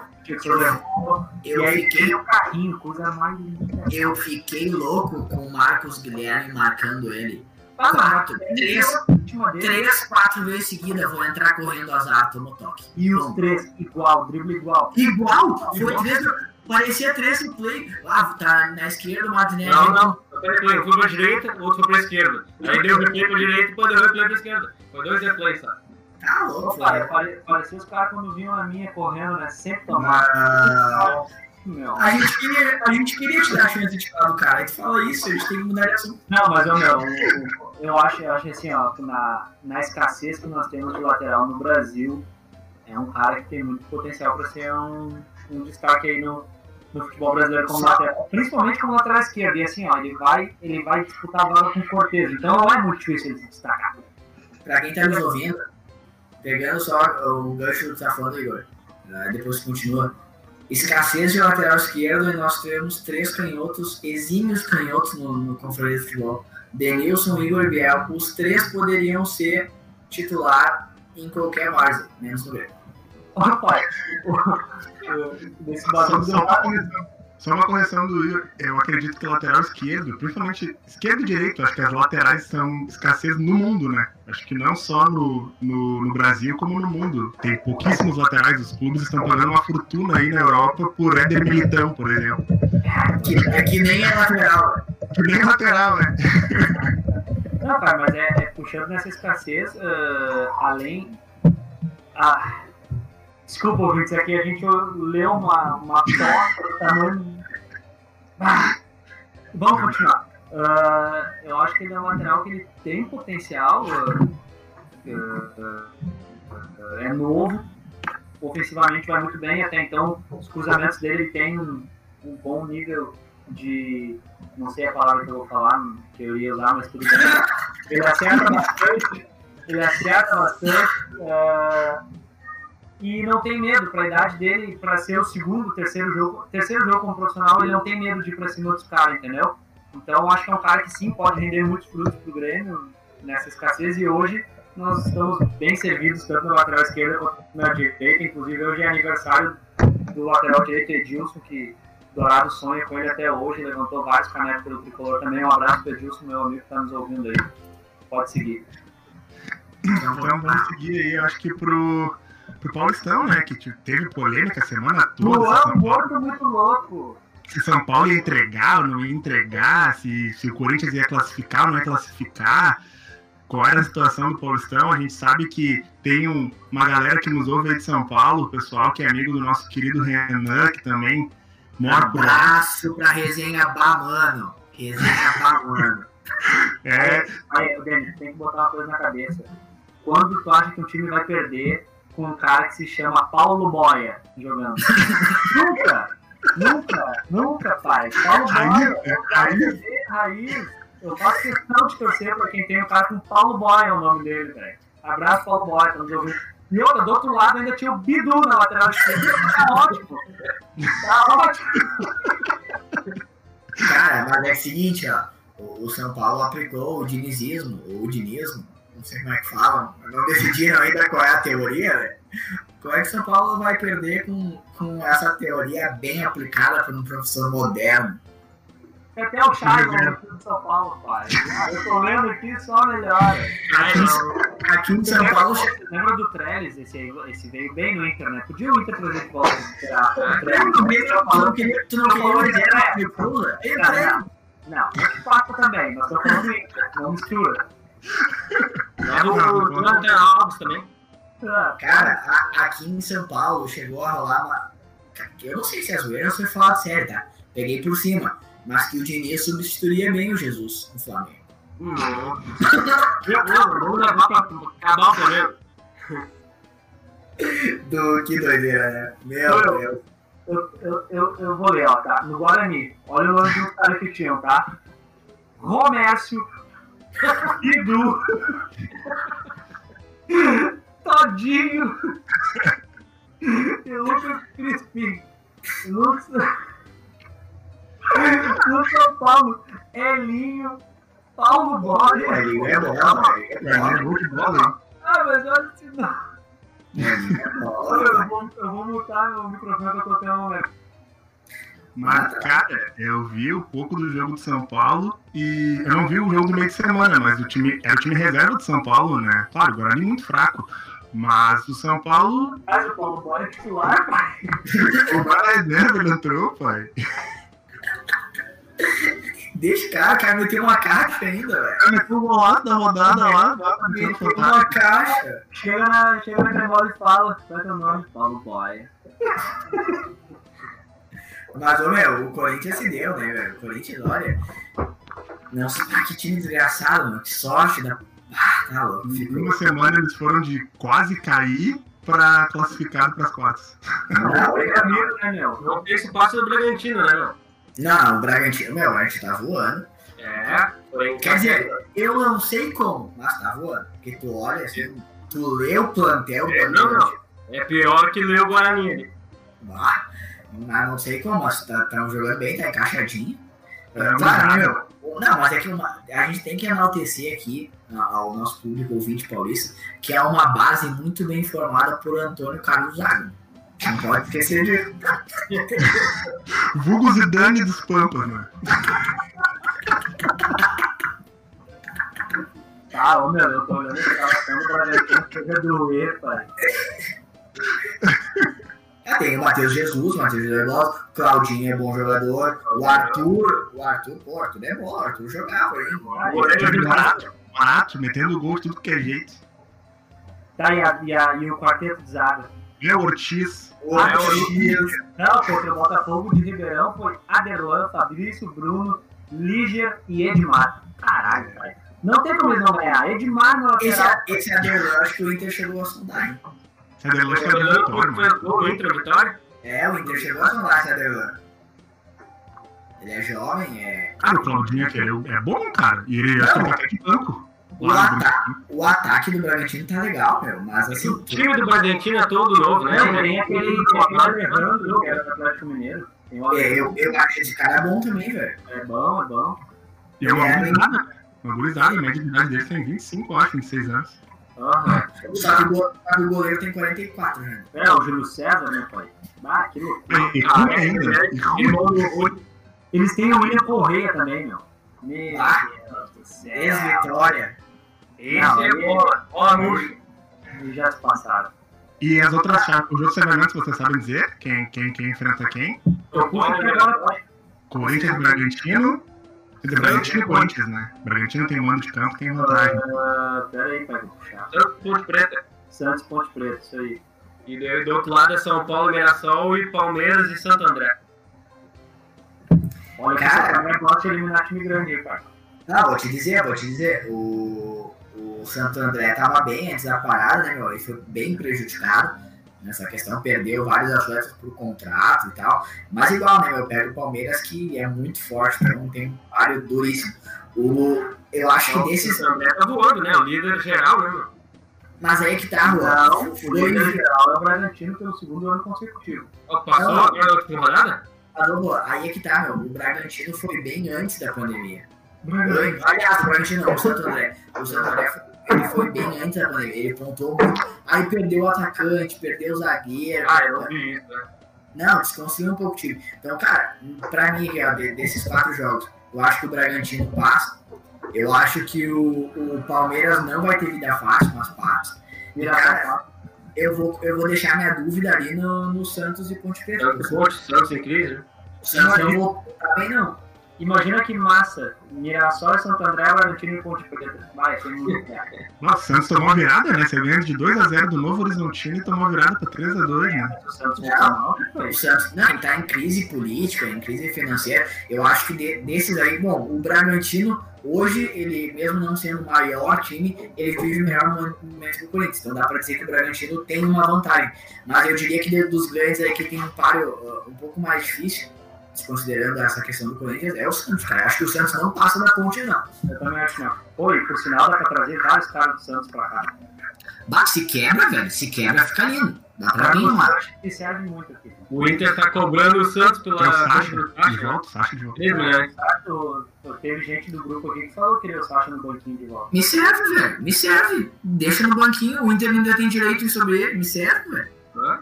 Speaker 3: Eu
Speaker 2: aí
Speaker 3: fiquei,
Speaker 2: o carrinho, coisa mais linda.
Speaker 3: eu fiquei louco com o Marcos Guilherme marcando ele.
Speaker 2: Ah,
Speaker 3: Quatro, três,
Speaker 2: é
Speaker 3: três, quatro vezes seguidas, vou entrar correndo azar, tomo toque.
Speaker 2: E os
Speaker 3: Pronto.
Speaker 2: três igual, drible igual.
Speaker 3: Igual? Foi três, parecia três no play. Ah, tá na esquerda, o Martinelli.
Speaker 4: Não, não. Um foi pra direita, o outro foi pra esquerda. Aí deu replay pra direita e depois deu replay pra esquerda. Foi dois replays, tá?
Speaker 3: Tá louco, velho.
Speaker 2: pare- parecia os caras quando vinham a minha correndo, né? Sempre tomavam.
Speaker 3: Ah,
Speaker 2: Meu.
Speaker 3: A gente, queria, a gente queria te dar a chance de falar do cara. Tu fala isso, a gente tem que mudar de assunto.
Speaker 2: Não, mas ô, meu, eu acho, eu acho assim, ó, que na, na escassez que nós temos de lateral no Brasil, é um cara que tem muito potencial para ser um, um destaque aí no, no futebol brasileiro como lateral, principalmente como lateral esquerdo. E assim, ó, ele vai, ele vai disputar a vaga com o Cortez, então não é muito difícil ele se destacar.
Speaker 3: Pra quem tá nos ouvindo, pegando só o gancho do que tá falando, Igor, ah, depois continua. Escassez de lateral esquerdo e nós temos três canhotos, exímios canhotos no, no Conferência de Futebol. Denilson, Igor e Biel. Os três poderiam ser titular em qualquer várzea, menos no Grêmio.
Speaker 2: O- desse
Speaker 1: Só,
Speaker 2: bagulho
Speaker 1: só, uma correção do Igor. Eu acredito que lateral esquerdo, principalmente esquerdo e direito, acho que as laterais são escassez no mundo, né? Acho que não só no, no, no Brasil, como no mundo. Tem pouquíssimos laterais. Os clubes estão pagando uma fortuna aí na Europa por Éder Militão, por exemplo.
Speaker 3: Que, é que nem é lateral.
Speaker 1: Que nem lateral, né?
Speaker 2: Não, cara, mas é, é puxando nessa escassez, uh, além. Ah, desculpa, ouvintes, aqui a gente leu uma, uma do tamanho. Ah, vamos continuar. Uh, eu acho que ele é um lateral que ele tem potencial, uh, é novo, ofensivamente vai muito bem, até então os cruzamentos dele tem um, um bom nível de. Não sei a palavra que eu vou falar, que eu ia usar, mas tudo bem. Ele acerta bastante. Ele acerta bastante. E não tem medo, para a idade dele, para ser o segundo, terceiro jogo, terceiro jogo como profissional, ele não tem medo de ir para cima dos caras, entendeu? Então acho que é um cara que sim pode render muitos frutos pro Grêmio nessa escassez e hoje nós estamos bem servidos tanto na lateral esquerda quanto na direita. Inclusive hoje é aniversário do lateral direito Edilson, que Dourado sonha com ele até hoje, levantou vários canecos pelo tricolor também. Um abraço para Edilson, meu amigo que está nos ouvindo aí. Pode seguir.
Speaker 1: Então vamos seguir aí, acho que pro, pro Paulistão, né? Que teve polêmica a semana toda.
Speaker 2: Luan Gordo muito louco.
Speaker 1: Se São Paulo ia entregar ou não ia entregar, se, se o Corinthians ia classificar ou não ia classificar qual era a situação do Paulistão. A gente sabe que tem um, uma galera que nos ouve aí de São Paulo, o pessoal que é amigo do nosso querido Renan, que também mora por lá.
Speaker 3: Abraço pra Resenha Bá, mano. Resenha Bá, mano.
Speaker 1: É,
Speaker 2: Aí, Denis, tem que botar uma coisa na cabeça. Quando tu acha que um time vai perder com um cara que se chama Paulo Boia jogando? nunca! Nunca! Nunca, pai! Paulo Boia é de ver raiz. Eu faço questão de torcer pra quem tem um cara com Paulo Boia, é o nome dele, velho. Abraço, Paulo Boia, nos ouvindo. E outra, do outro lado ainda tinha o Bidu na lateral esquerda. Tá ótimo. Tá ótimo.
Speaker 3: Cara, mas é o seguinte, ó. O o São Paulo aplicou o dinizismo, ou o dinismo, não sei como é que falam, não decidiram ainda qual é a teoria, né? Como é que São Paulo vai perder com, com essa teoria bem aplicada por um professor moderno?
Speaker 2: Até o Charles aqui de São Paulo, pai. Ah, Eu tô lendo aqui só melhora.
Speaker 3: Aqui, em- aqui em São Paulo,
Speaker 2: lembra do Trellis? Esse, esse veio bem no Inter, né? Podia o Inter trazer de volta
Speaker 3: tu não queria, tu não queria o pula? Ele
Speaker 2: Não, não. Não, é também, mas tô falando do Inter, não mistura.
Speaker 4: Mas o Jonathan Alves também.
Speaker 2: Ah,
Speaker 3: Cara, a- aqui em São Paulo chegou a rolar uma. Eu não sei se é zoeira ou se foi falado sério, tá? Peguei por cima. Mas que o Diniz substituiria bem o Jesus no Flamengo.
Speaker 4: Hum, Vamos levar pra acabar o.
Speaker 3: Do que doideira, né? Meu
Speaker 2: Eu-
Speaker 3: Deus.
Speaker 2: Eu, eu, eu, eu vou ler, ó, tá? No Guarani, olha o nome de um cara que tinham, tá? Romércio, Bidu, Todinho e Lucas Crispim. Lucas... No São Paulo, Elinho, Paulo Boia.
Speaker 3: Ele é bola, é
Speaker 1: é
Speaker 3: bola.
Speaker 1: de bola, hein?
Speaker 2: Ah, mas olha esse não.
Speaker 3: É
Speaker 2: Eu vou, eu vou mutar meu microfone que eu tô tendo né?
Speaker 1: Mas, cara, eu vi um pouco do jogo de São Paulo e eu não vi o jogo do meio de semana, mas o time é o time reserva de São Paulo, né? Claro, o Guarani muito fraco. Mas o São Paulo,
Speaker 2: Mas o Paulo Boia é titular, pai.
Speaker 1: o cara reserva, ele entrou, pai.
Speaker 3: Deixa o cara, o cara meteu uma caixa ainda, velho.
Speaker 1: Ele meteu o golaço da rodada lá,
Speaker 3: Meteu uma caixa.
Speaker 2: Chega na, chega na bola e fala, qual é teu nome? Paulo Boia.
Speaker 3: Mas, ô, meu, o Corinthians se deu, né, velho? O Corinthians, olha. Nossa, ah, que time desgraçado, mano. Que sorte da. Ah, tá louco.
Speaker 1: Em uma semana eles foram de quase cair pra classificado pras quartas.
Speaker 3: Não,
Speaker 2: Foi amigo, né, meu?
Speaker 4: Não tem esse passo do Bragantino, né, meu?
Speaker 3: não, o Bragantino, meu, a gente tá voando.
Speaker 4: É, foi
Speaker 3: Quer dizer, eu não sei como, mas tá voando. Porque tu olha assim, tu lê o plantel do
Speaker 4: É, não, não. É pior que ler o Guarani ali.
Speaker 3: Ah, mas não sei como, mas tá, tá jogando bem, tá encaixadinho.
Speaker 1: É,
Speaker 3: É, claro, meu? Não, mas é que uma- a gente tem que enaltecer aqui a- ao nosso público ouvinte paulista, que é uma base muito bem formada por Antônio Carlos Zago. não pode esquecer disso.
Speaker 1: Vulgo Zidane dos Pampas, né?
Speaker 2: Ah, ô meu, eu tô olhando esse escalação do Bragantino, chega doer, pai.
Speaker 3: É, tem o Matheus Jesus, o Matheus Jesus é Claudinho é bom jogador, o Arthur, o Arthur, pô, o Arthur é bom, o Arthur jogava, hein?
Speaker 1: Barato, barato, metendo gol de tudo que é jeito.
Speaker 2: Tá, e, a, e, a, e o quarteto de zaga?
Speaker 1: É Ortiz.
Speaker 3: O Ortiz,
Speaker 2: Não, contra o Botafogo de Ribeirão foi Adelan, Fabrício, Bruno, Líger e Edmar. Caralho, pai. Não tem como eles não ganhar. Edmar na
Speaker 3: esse,
Speaker 2: lateral.
Speaker 3: esse Adelão, acho que o Inter chegou a sondar, hein?
Speaker 1: Adelante foi do Vitória,
Speaker 4: Foi
Speaker 1: mano.
Speaker 4: gol Inter Vitória?
Speaker 3: É, o Inter chegou a sondar Adelão. Ele é jovem, é...
Speaker 1: Cara, o Claudinho aqui é, é bom, cara. E ele acho que tá até de banco.
Speaker 3: O, ata o ataque do Bragantino tá legal, meu, mas assim...
Speaker 4: O time do Bragantino é todo novo, né?
Speaker 2: Não, tem aquele aquele Alejandro, que era do Atlético Mineiro. O
Speaker 3: É, eu, eu acho que esse cara é bom também, velho.
Speaker 2: É bom, é bom.
Speaker 1: E é uma gurizada. Uma gurizada, a média de idade dele tem 25, eu acho, 26 anos.
Speaker 3: Que o o goleiro tem 44, né?
Speaker 2: É, o Júlio César, né, pai? Ah, que loucura.
Speaker 1: E, ruim ainda. E ruim.
Speaker 2: Eles têm o William Correia também, meu. Meu
Speaker 3: Ah.
Speaker 2: Deus do céu.
Speaker 3: Ex-vitória.
Speaker 4: Esse é. Ó, anúncio.
Speaker 2: Eles já se passaram.
Speaker 1: E as outras chaves, os outros segmentos, vocês sabem dizer? Quem, quem, quem enfrenta quem?
Speaker 2: Agora.
Speaker 1: Corinthians Bragantino. Quer dizer, Bragantino e Corinthians, né? Bragantino tem mando de campo, tem vantagem.
Speaker 2: Ah, pera aí, pai, vou puxar.
Speaker 4: Santos Ponte Preta.
Speaker 2: Santos Ponte Preta, isso aí.
Speaker 4: E do, do outro lado é São Paulo, Mirassol e Palmeiras e Santo André.
Speaker 2: Olha que
Speaker 3: Cara.
Speaker 2: essa cara gosta de eliminar time grande aí, pai.
Speaker 3: Não, vou te dizer, vou te dizer, o, o Santo André tava bem antes da parada, né, meu? Ele foi bem prejudicado nessa questão, perdeu vários atletas por contrato e tal. Mas igual, né, meu? Pega o Palmeiras que é muito forte, então tem um páreo duríssimo. O, eu acho que
Speaker 4: O
Speaker 3: desses.
Speaker 4: André tá voando, né? O líder geral, né, mano?
Speaker 3: Mas aí que tá, Juan.
Speaker 2: Não, o
Speaker 3: Foi
Speaker 2: líder geral é o Bragantino pelo segundo ano consecutivo.
Speaker 4: Passou agora a última rodada?
Speaker 3: Aí é que tá, meu. O Bragantino foi bem antes da pandemia. Aliás, o Bragantino não, o Santo André. O Santo André foi- ele foi bem antes da pandemia. Ele pontuou muito. Aí perdeu o atacante, perdeu o zagueiro.
Speaker 4: Ah, eu vi isso, né?
Speaker 3: Não, desconstruiu um pouco o time. Então, cara, pra mim, é de- desses quatro jogos, eu acho que o Bragantino passa. Eu acho que o, o Palmeiras não vai ter vida fácil, mas passa. E, cara, eu vou, eu vou deixar minha dúvida ali no, no Santos e Ponte Preta.
Speaker 4: Santos Ponte, Santos em crise, né?
Speaker 3: Santos não vou também não.
Speaker 2: Imagina que massa. Mirassol e Santo André, Bragantino e Ponte Preta. Vai, tem muito.
Speaker 1: Nossa, o Santos tomou uma virada, né? Você ganha de 2x0 do Novo Horizontino e tomou uma virada pra 3x2, né?
Speaker 2: O Santos que foi?
Speaker 3: O Santos, não, tá em crise política, em crise financeira. Eu acho que de- desses aí, bom, o Bragantino, hoje, ele mesmo não sendo o maior time, ele vive o melhor momento do Corinthians. Então dá pra dizer que o Bragantino tem uma vantagem. Mas eu diria que de- dos grandes aí que tem um páreo uh, um pouco mais difícil, considerando essa questão do Corinthians, é o Santos, cara. Eu acho que o Santos não passa da ponte, não.
Speaker 2: Eu também acho que não. E por sinal dá pra trazer vários caras do Santos pra cá.
Speaker 3: Bate, se quebra, velho. Se quebra, fica lindo. Dá pra
Speaker 2: Cara,
Speaker 3: vir
Speaker 2: eu
Speaker 3: uma.
Speaker 2: acho que serve muito aqui.
Speaker 4: O Inter tá cobrando o Santos pela.
Speaker 1: É o Sacha,
Speaker 4: pelo
Speaker 1: de volta, o Sacha de volta.
Speaker 4: Milhões.
Speaker 2: Certo? Teve gente do grupo aqui que falou que queria o Sacha no banquinho de volta.
Speaker 3: Me serve, velho. Me serve. Deixa no banquinho. O Inter ainda tem direito sobre ele. Me serve, velho.
Speaker 4: Hã?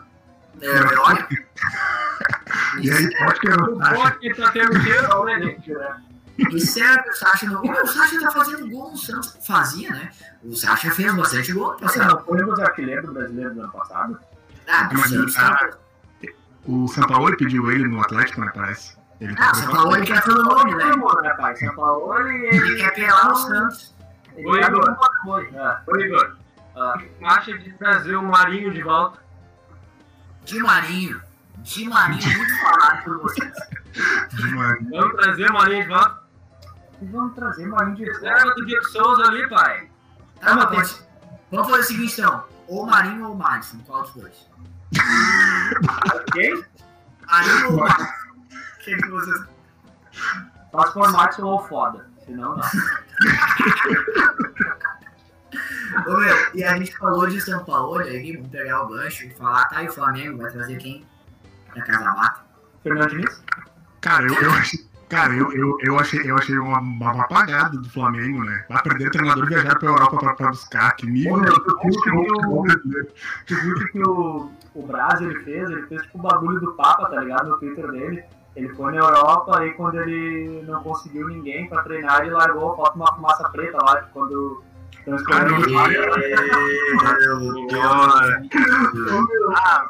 Speaker 3: É, olha.
Speaker 1: E aí, pode que
Speaker 4: O
Speaker 1: o Sacha.
Speaker 4: Pote tá tendo cheiro, né, gente?
Speaker 3: Me serve o Sacha. Ô, O Sacha tá fazendo gol no Santos. Fazia, né? O Sacha fez bastante gol
Speaker 2: Você não foi dos artilheiros do brasileiro do ano passado?
Speaker 3: Ah, do
Speaker 1: Mas,
Speaker 3: Santos.
Speaker 1: ah,
Speaker 3: tá-
Speaker 1: O São Paulo pediu ele no Atlético, né? Parece. Ele
Speaker 3: Ah, o São Paulo ele quer pelo nome, né?
Speaker 2: Né, Paulo, ele...
Speaker 3: Quer pelar o Santos.
Speaker 2: Tá
Speaker 4: Igor. Ô, Igor,
Speaker 2: ah.
Speaker 4: acha de trazer o Marinho de volta?
Speaker 3: De Marinho. De Marinho, muito falado por vocês.
Speaker 1: de uma-
Speaker 4: Vamos trazer o Marinho de volta?
Speaker 2: E vamos trazer Marinho de volta.
Speaker 4: Reserva do Diego Souza ali, pai.
Speaker 3: Tá, mas pode- Vamos fazer o seguinte, então. Ou Marinho ou Madison. Qual dos dois?
Speaker 2: Ok?
Speaker 3: Marinho ou Madison? O que, que vocês
Speaker 2: Faz formato ou foda. Senão, não.
Speaker 3: Ô, meu, e a gente falou de São Paulo, aí vamos pegar o gancho e falar, tá, e o Flamengo vai trazer quem?
Speaker 2: Fernando Diniz?
Speaker 1: Cara, eu, eu, achei, Cara, eu, eu, eu achei, eu achei uma, uma apagada do Flamengo, né? Vai perder o treinador e viajar pra Europa pra, pra buscar. Que nível
Speaker 2: Ô,
Speaker 1: de
Speaker 2: meu, tu viu que o-
Speaker 1: brasileiro.
Speaker 2: Tu viu que, que o, o Braz ele fez? Ele fez tipo o bagulho do Papa, tá ligado? No Twitter dele. Ele foi na Europa aí quando ele não conseguiu ninguém pra treinar, ele largou falta uma fumaça preta lá, de quando
Speaker 1: Ah,
Speaker 2: o.
Speaker 1: Ah,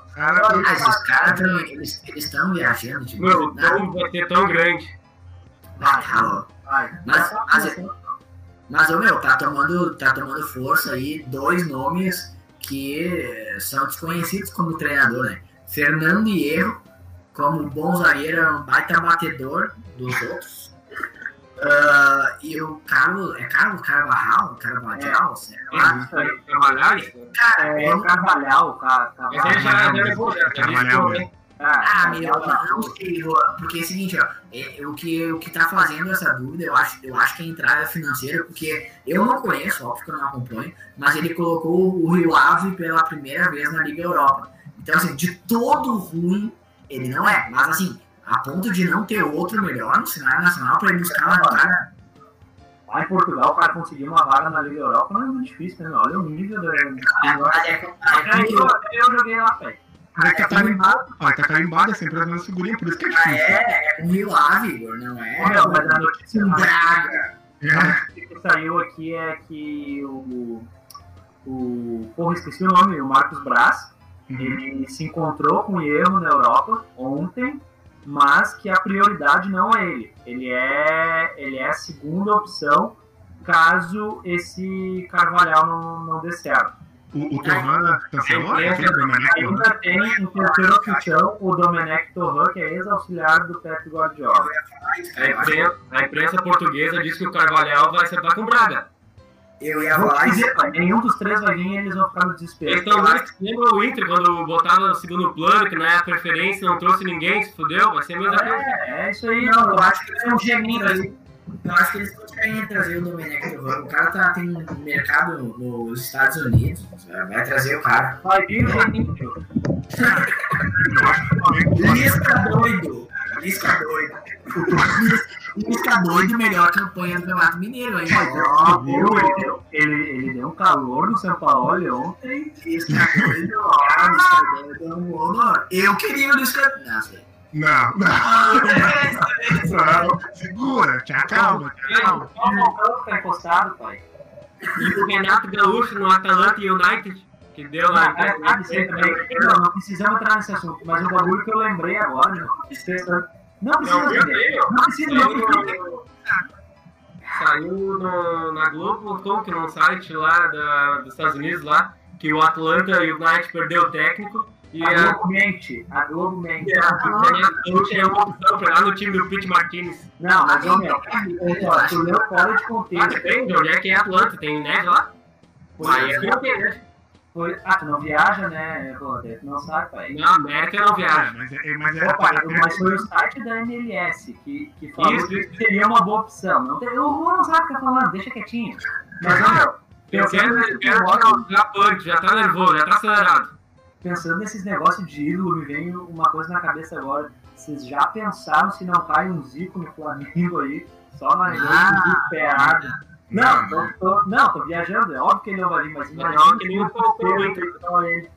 Speaker 3: Mas os caras tão, eles estão viajando, tipo,
Speaker 4: Meu, o vai ser tão grande.
Speaker 3: Ah.
Speaker 2: Vai.
Speaker 3: Mas- mas- Mas, ô meu, tá tomando, tá tomando força aí dois nomes que são desconhecidos como treinador, né? Fernando Hierro, como bom zagueiro, é um baita batedor dos outros. Ah, e o Carlos, é Carlos Carvajal? Carvajal?
Speaker 2: isso?
Speaker 3: Cara,
Speaker 2: É o Carvalhal, cara.
Speaker 4: Mas ele já, já levou, já, já
Speaker 1: Trabalhar,
Speaker 4: disse, né?
Speaker 3: Ah, meu, não, sei, porque é o seguinte, ó, é, o, que, o que tá fazendo essa dúvida, eu acho, eu acho que é a entrada financeira, porque eu não conheço, óbvio que eu não acompanho, mas ele colocou o Rio Ave pela primeira vez na Liga Europa. Então, assim, de todo ruim, ele não é, mas assim, a ponto de não ter outro melhor no cenário nacional pra ele buscar uma cara.
Speaker 2: Lá em Portugal, o cara conseguir uma vaga na Liga Europa não é muito difícil, né? Olha o nível do
Speaker 3: é, é,
Speaker 2: Aí eu, joguei lá, velho.
Speaker 1: Mas tá carimbado, pai, tá carimbado essa empresa na figurinha, por isso que é
Speaker 3: Ah,
Speaker 1: difícil.
Speaker 3: é, é com o Rio Ave, Igor, não é?
Speaker 2: Ô, meu, mas a notícia
Speaker 3: com Braga.
Speaker 1: É.
Speaker 2: que saiu aqui é que o. O. Porra, esqueci o nome, o Marcos Braz.
Speaker 1: Uhum.
Speaker 2: Ele se encontrou com erro na Europa ontem, mas que a prioridade não é ele. Ele é, ele é a segunda opção caso esse Carvalhal não, não dê certo.
Speaker 1: O, o Torran cancelou? Domenech Torran?
Speaker 2: Ainda tem em terceira opção o Domenech Torran, que é ex-auxiliar do Pep Guardiola.
Speaker 4: A imprensa, a imprensa portuguesa diz que o Carvalhal vai acertar com o Braga.
Speaker 3: Eu ia falar isso.
Speaker 2: dizer, nenhum dos três vai vir e eles vão ficar no desespero.
Speaker 4: Eles estão mais lembra o Inter quando botava o segundo plano, que não é a preferência, não trouxe ninguém, se fudeu, vai ser a mesma coisa.
Speaker 2: É, é isso aí.
Speaker 3: Não, eu acho que eles
Speaker 2: é um
Speaker 3: não
Speaker 2: geminho aí.
Speaker 3: Eu acho que eles querem trazer o Domenech Torrano. O cara tá, tem um mercado nos Estados Unidos. Vai trazer o cara.
Speaker 2: Vai vir o geminho.
Speaker 1: Eu acho que o Flamengo- o Flamengo-
Speaker 3: Lisca doido. Lisca doido. Lisca doido, melhor campanha do Campeonato Mineiro aí.
Speaker 2: Ó, viu? Ele deu, ele, ele deu um calor no São Paulo ontem.
Speaker 3: Amor. Eu queria o. Não, sei.
Speaker 1: Não, não. Não, segura, te acalma, te acalma.
Speaker 2: Só o Falcão que tá encostado, pai.
Speaker 4: E o Renato Gaúcho no Atalanta United, que deu
Speaker 2: Ah,
Speaker 4: lá.
Speaker 2: é, sabe, você também. Não, não precisamos entrar nesse assunto, mas o bagulho que eu lembrei agora, né? Precisa- Não precisa
Speaker 4: Não, eu tenho.
Speaker 2: Não precisa não.
Speaker 4: Saiu no, na Globo.com, que é um site lá da, dos Estados Unidos lá, que o Atlanta United perdeu o técnico e
Speaker 2: A
Speaker 4: a,
Speaker 2: Globo mente. A Globo mente.
Speaker 4: o Renato Gaúcho é uma opção pra lá no time do Pete Martinez.
Speaker 2: Não, mas meu, ó, tu leu fora de
Speaker 4: Ah,
Speaker 2: contexto.
Speaker 4: depende de onde é que é Atlanta, tem neve lá? Aí é não tem, né?
Speaker 2: Foi- Ah, tu não viaja, né, Roder? Não sabe, pai.
Speaker 4: Na América não
Speaker 1: É,
Speaker 4: viaja.
Speaker 1: mas é, mas é,
Speaker 2: Opa,
Speaker 1: é-
Speaker 2: mas foi o site da MLS que, que falou
Speaker 4: Isso,
Speaker 2: que
Speaker 4: isso.
Speaker 2: seria uma boa opção. Não tem, o Juan não sabe o que tá falando, deixa quietinho. Mas, meu,
Speaker 4: Eu
Speaker 2: pensando,
Speaker 4: eu quero já punk, já tá nervoso, já tá acelerado.
Speaker 2: pensando nesses negócios de ídolo, me vem uma coisa na cabeça agora. Vocês já pensaram se não cai um Zico no Flamengo aí? Só na
Speaker 3: Ah.
Speaker 2: desesperado. Não, tô, tô- não, tô viajando, é óbvio que ele não vai vir, mas
Speaker 4: Não,
Speaker 2: imagina
Speaker 4: que nem o Falcão,
Speaker 2: que eles estão aí.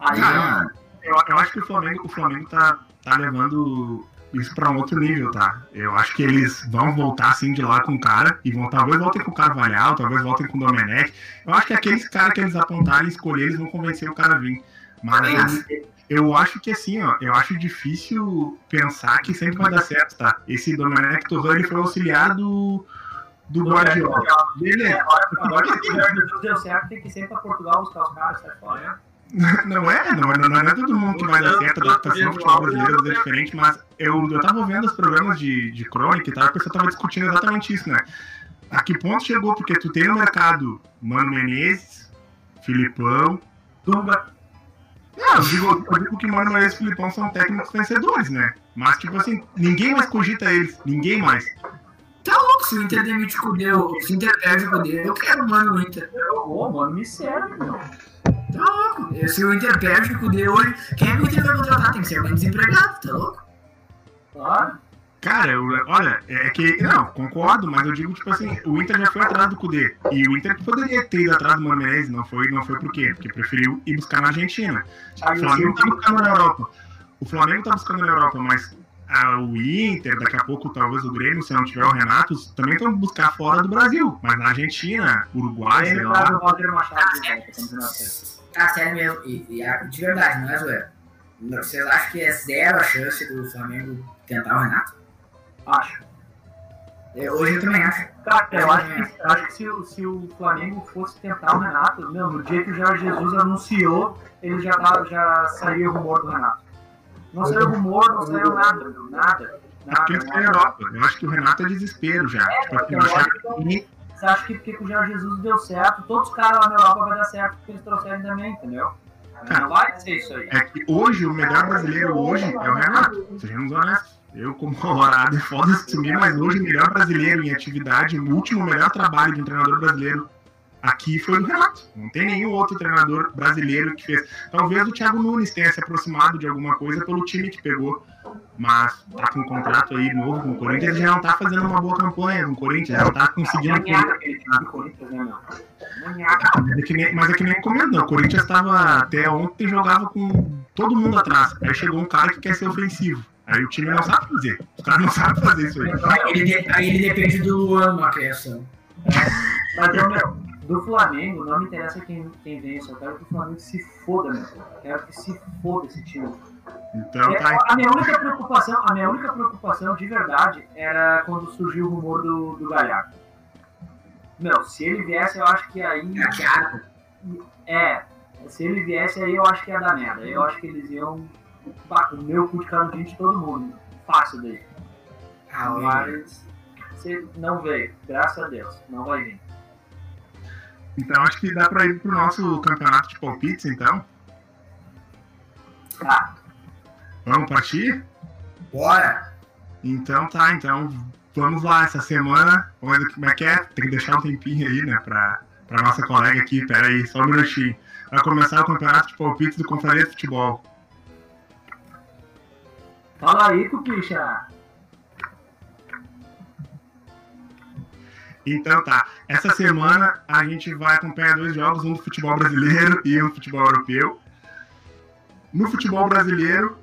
Speaker 2: Aí,
Speaker 3: Ah,
Speaker 1: eu, eu acho que o Flamengo, o Flamengo tá, tá levando isso pra um outro nível, tá? Eu acho que eles vão voltar assim de lá com o cara e vão talvez voltem com o Carvalhal, talvez voltem com o Domenech. Eu acho que aqueles caras que eles apontarem, escolher, eles vão convencer o cara a vir. Mas eu acho que assim, ó, eu acho difícil pensar que sempre vai dar certo, tá? Esse Domenech Torran, ele foi auxiliar do, do Guardiola. Beleza.
Speaker 2: agora que o Jorge Jesus deu certo, tem que sempre pra Portugal buscar os caras, sai fora.
Speaker 1: Não é, não, é- não é todo mundo que vai dar certo, a adaptação ao futebol brasileiro é diferente, mas eu, eu tava vendo os programas de, de crônica e tal, a pessoa tava discutindo exatamente isso, né? A que ponto chegou? Porque tu tem no mercado Mano Menezes, Filipão.
Speaker 2: Dunga,
Speaker 1: Não, eu digo, eu digo que Mano Menezes e Filipão são técnicos vencedores, né? Mas, tipo assim, ninguém mais cogita eles, ninguém mais.
Speaker 3: Tá louco, se o Inter demite o Cudê, se o Inter perde o Cudê, eu quero o mano no Inter.
Speaker 2: ô, mano, me serve, meu.
Speaker 3: Tá louco. Se o Inter perde o Cudê hoje, quem é que o Inter vai contratar? Tem que ser alguém desempregado, tá louco?
Speaker 2: Claro.
Speaker 1: Cara, eu- olha, é que. Não, concordo, mas eu digo, tipo assim, o Inter já foi atrás do Cudê. E o Inter poderia ter ido atrás do Mano Menezes, não foi, não foi por quê? Porque preferiu ir buscar na Argentina. O Flamengo tá buscando na Europa. O Flamengo tá buscando na Europa, mas o Inter, daqui a pouco talvez o Grêmio, se não tiver o Renato, também estão buscar fora do Brasil. Mas na Argentina, Uruguai, sei lá.
Speaker 3: Tá sério mesmo. E, e de verdade, não é zoeira. Vocês acham que é zero a chance do Flamengo tentar o Renato?
Speaker 2: Acho.
Speaker 3: Eu- hoje eu também acho.
Speaker 2: Cara, eu acho que, acho que se, o- se o Flamengo fosse tentar o Renato, meu, no dia que o Jorge Jesus anunciou, ele já, já saiu o rumor do Renato. Não saiu rumor, não saiu nada, nada.
Speaker 1: É
Speaker 2: Nada,
Speaker 1: estão na
Speaker 2: nada.
Speaker 1: Europa. Eu acho que o Renato é desespero já. Tipo, assim,
Speaker 2: Eu Você acha que porque com o Jorge Jesus deu certo, todos os caras lá na Europa vai dar certo porque eles trouxeram também, entendeu? Não vai ser isso aí.
Speaker 1: É que hoje, o melhor brasileiro hoje é o Renato. Sejamos honestos. Eu, como colorado, é foda assumir, mas hoje o melhor brasileiro em atividade, o último melhor trabalho de um treinador brasileiro aqui foi o Renato. Não tem nenhum outro treinador brasileiro que fez. Talvez o Thiago Nunes tenha se aproximado de alguma coisa pelo time que pegou, mas tá com um contrato aí novo com o Corinthians e já não tá fazendo uma boa campanha com o Corinthians, já não tá conseguindo.
Speaker 2: Manhaca.
Speaker 1: Mas é que nem, mas é que nem comendo, o Corinthians estava até ontem jogava com todo mundo atrás. Aí chegou um cara que quer ser ofensivo. Aí o time não sabe fazer. Os caras não sabem fazer isso aí.
Speaker 3: Aí ele, aí ele depende do Luan na criação.
Speaker 2: Mas, meu, do Flamengo, não me interessa quem, quem vence, eu quero que o Flamengo se foda, meu. Eu quero que se foda esse time.
Speaker 1: Então
Speaker 2: É,
Speaker 1: tá.
Speaker 2: a minha única preocupação, a minha única preocupação de verdade era quando surgiu o rumor do, do Galhardo. Meu, se ele viesse, eu acho que aí.
Speaker 3: É.
Speaker 2: É, se ele viesse aí, eu acho que ia dar merda. Eu acho que eles iam o cu de canudinho de todo mundo. Fácil daí.
Speaker 3: Ah,
Speaker 2: Mas se não veio, graças a Deus, não vai vir.
Speaker 1: Então acho que dá pra ir pro nosso campeonato de palpites, então.
Speaker 2: Tá,
Speaker 1: Vamos partir?
Speaker 3: Bora!
Speaker 1: Então tá, então vamos lá, essa semana. Vamos ver como é que é? Tem que deixar um tempinho aí, né, pra, pra nossa colega aqui. Pera aí, só um minutinho. Vai começar o campeonato de palpites do Confraria de Futebol.
Speaker 2: fala aí, Cupicha.
Speaker 1: Então tá, essa semana a gente vai acompanhar dois jogos, um do futebol brasileiro e um do futebol europeu. No futebol brasileiro,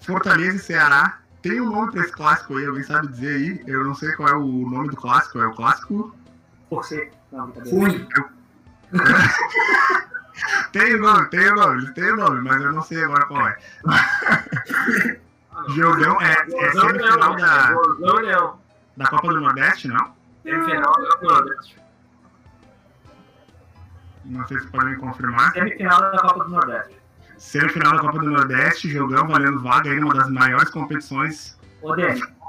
Speaker 1: Fortaleza e Ceará. Tem um nome pra esse clássico aí, alguém sabe dizer aí? Eu não sei qual é o nome do clássico, é o clássico?
Speaker 2: Você. Não, brincadeira.
Speaker 3: Ruim.
Speaker 1: Tem o nome, tem o nome, têm o nome, mas eu não sei agora qual é. Jogão é, é semifinal
Speaker 4: não,
Speaker 1: da,
Speaker 4: não.
Speaker 1: da Copa do Nordeste, não?
Speaker 4: Semifinal do Nordeste.
Speaker 1: Não sei se podem confirmar.
Speaker 2: Semifinal da Copa do Nordeste.
Speaker 1: Semifinal da Copa do Nordeste, jogão valendo vaga aí numa das maiores competições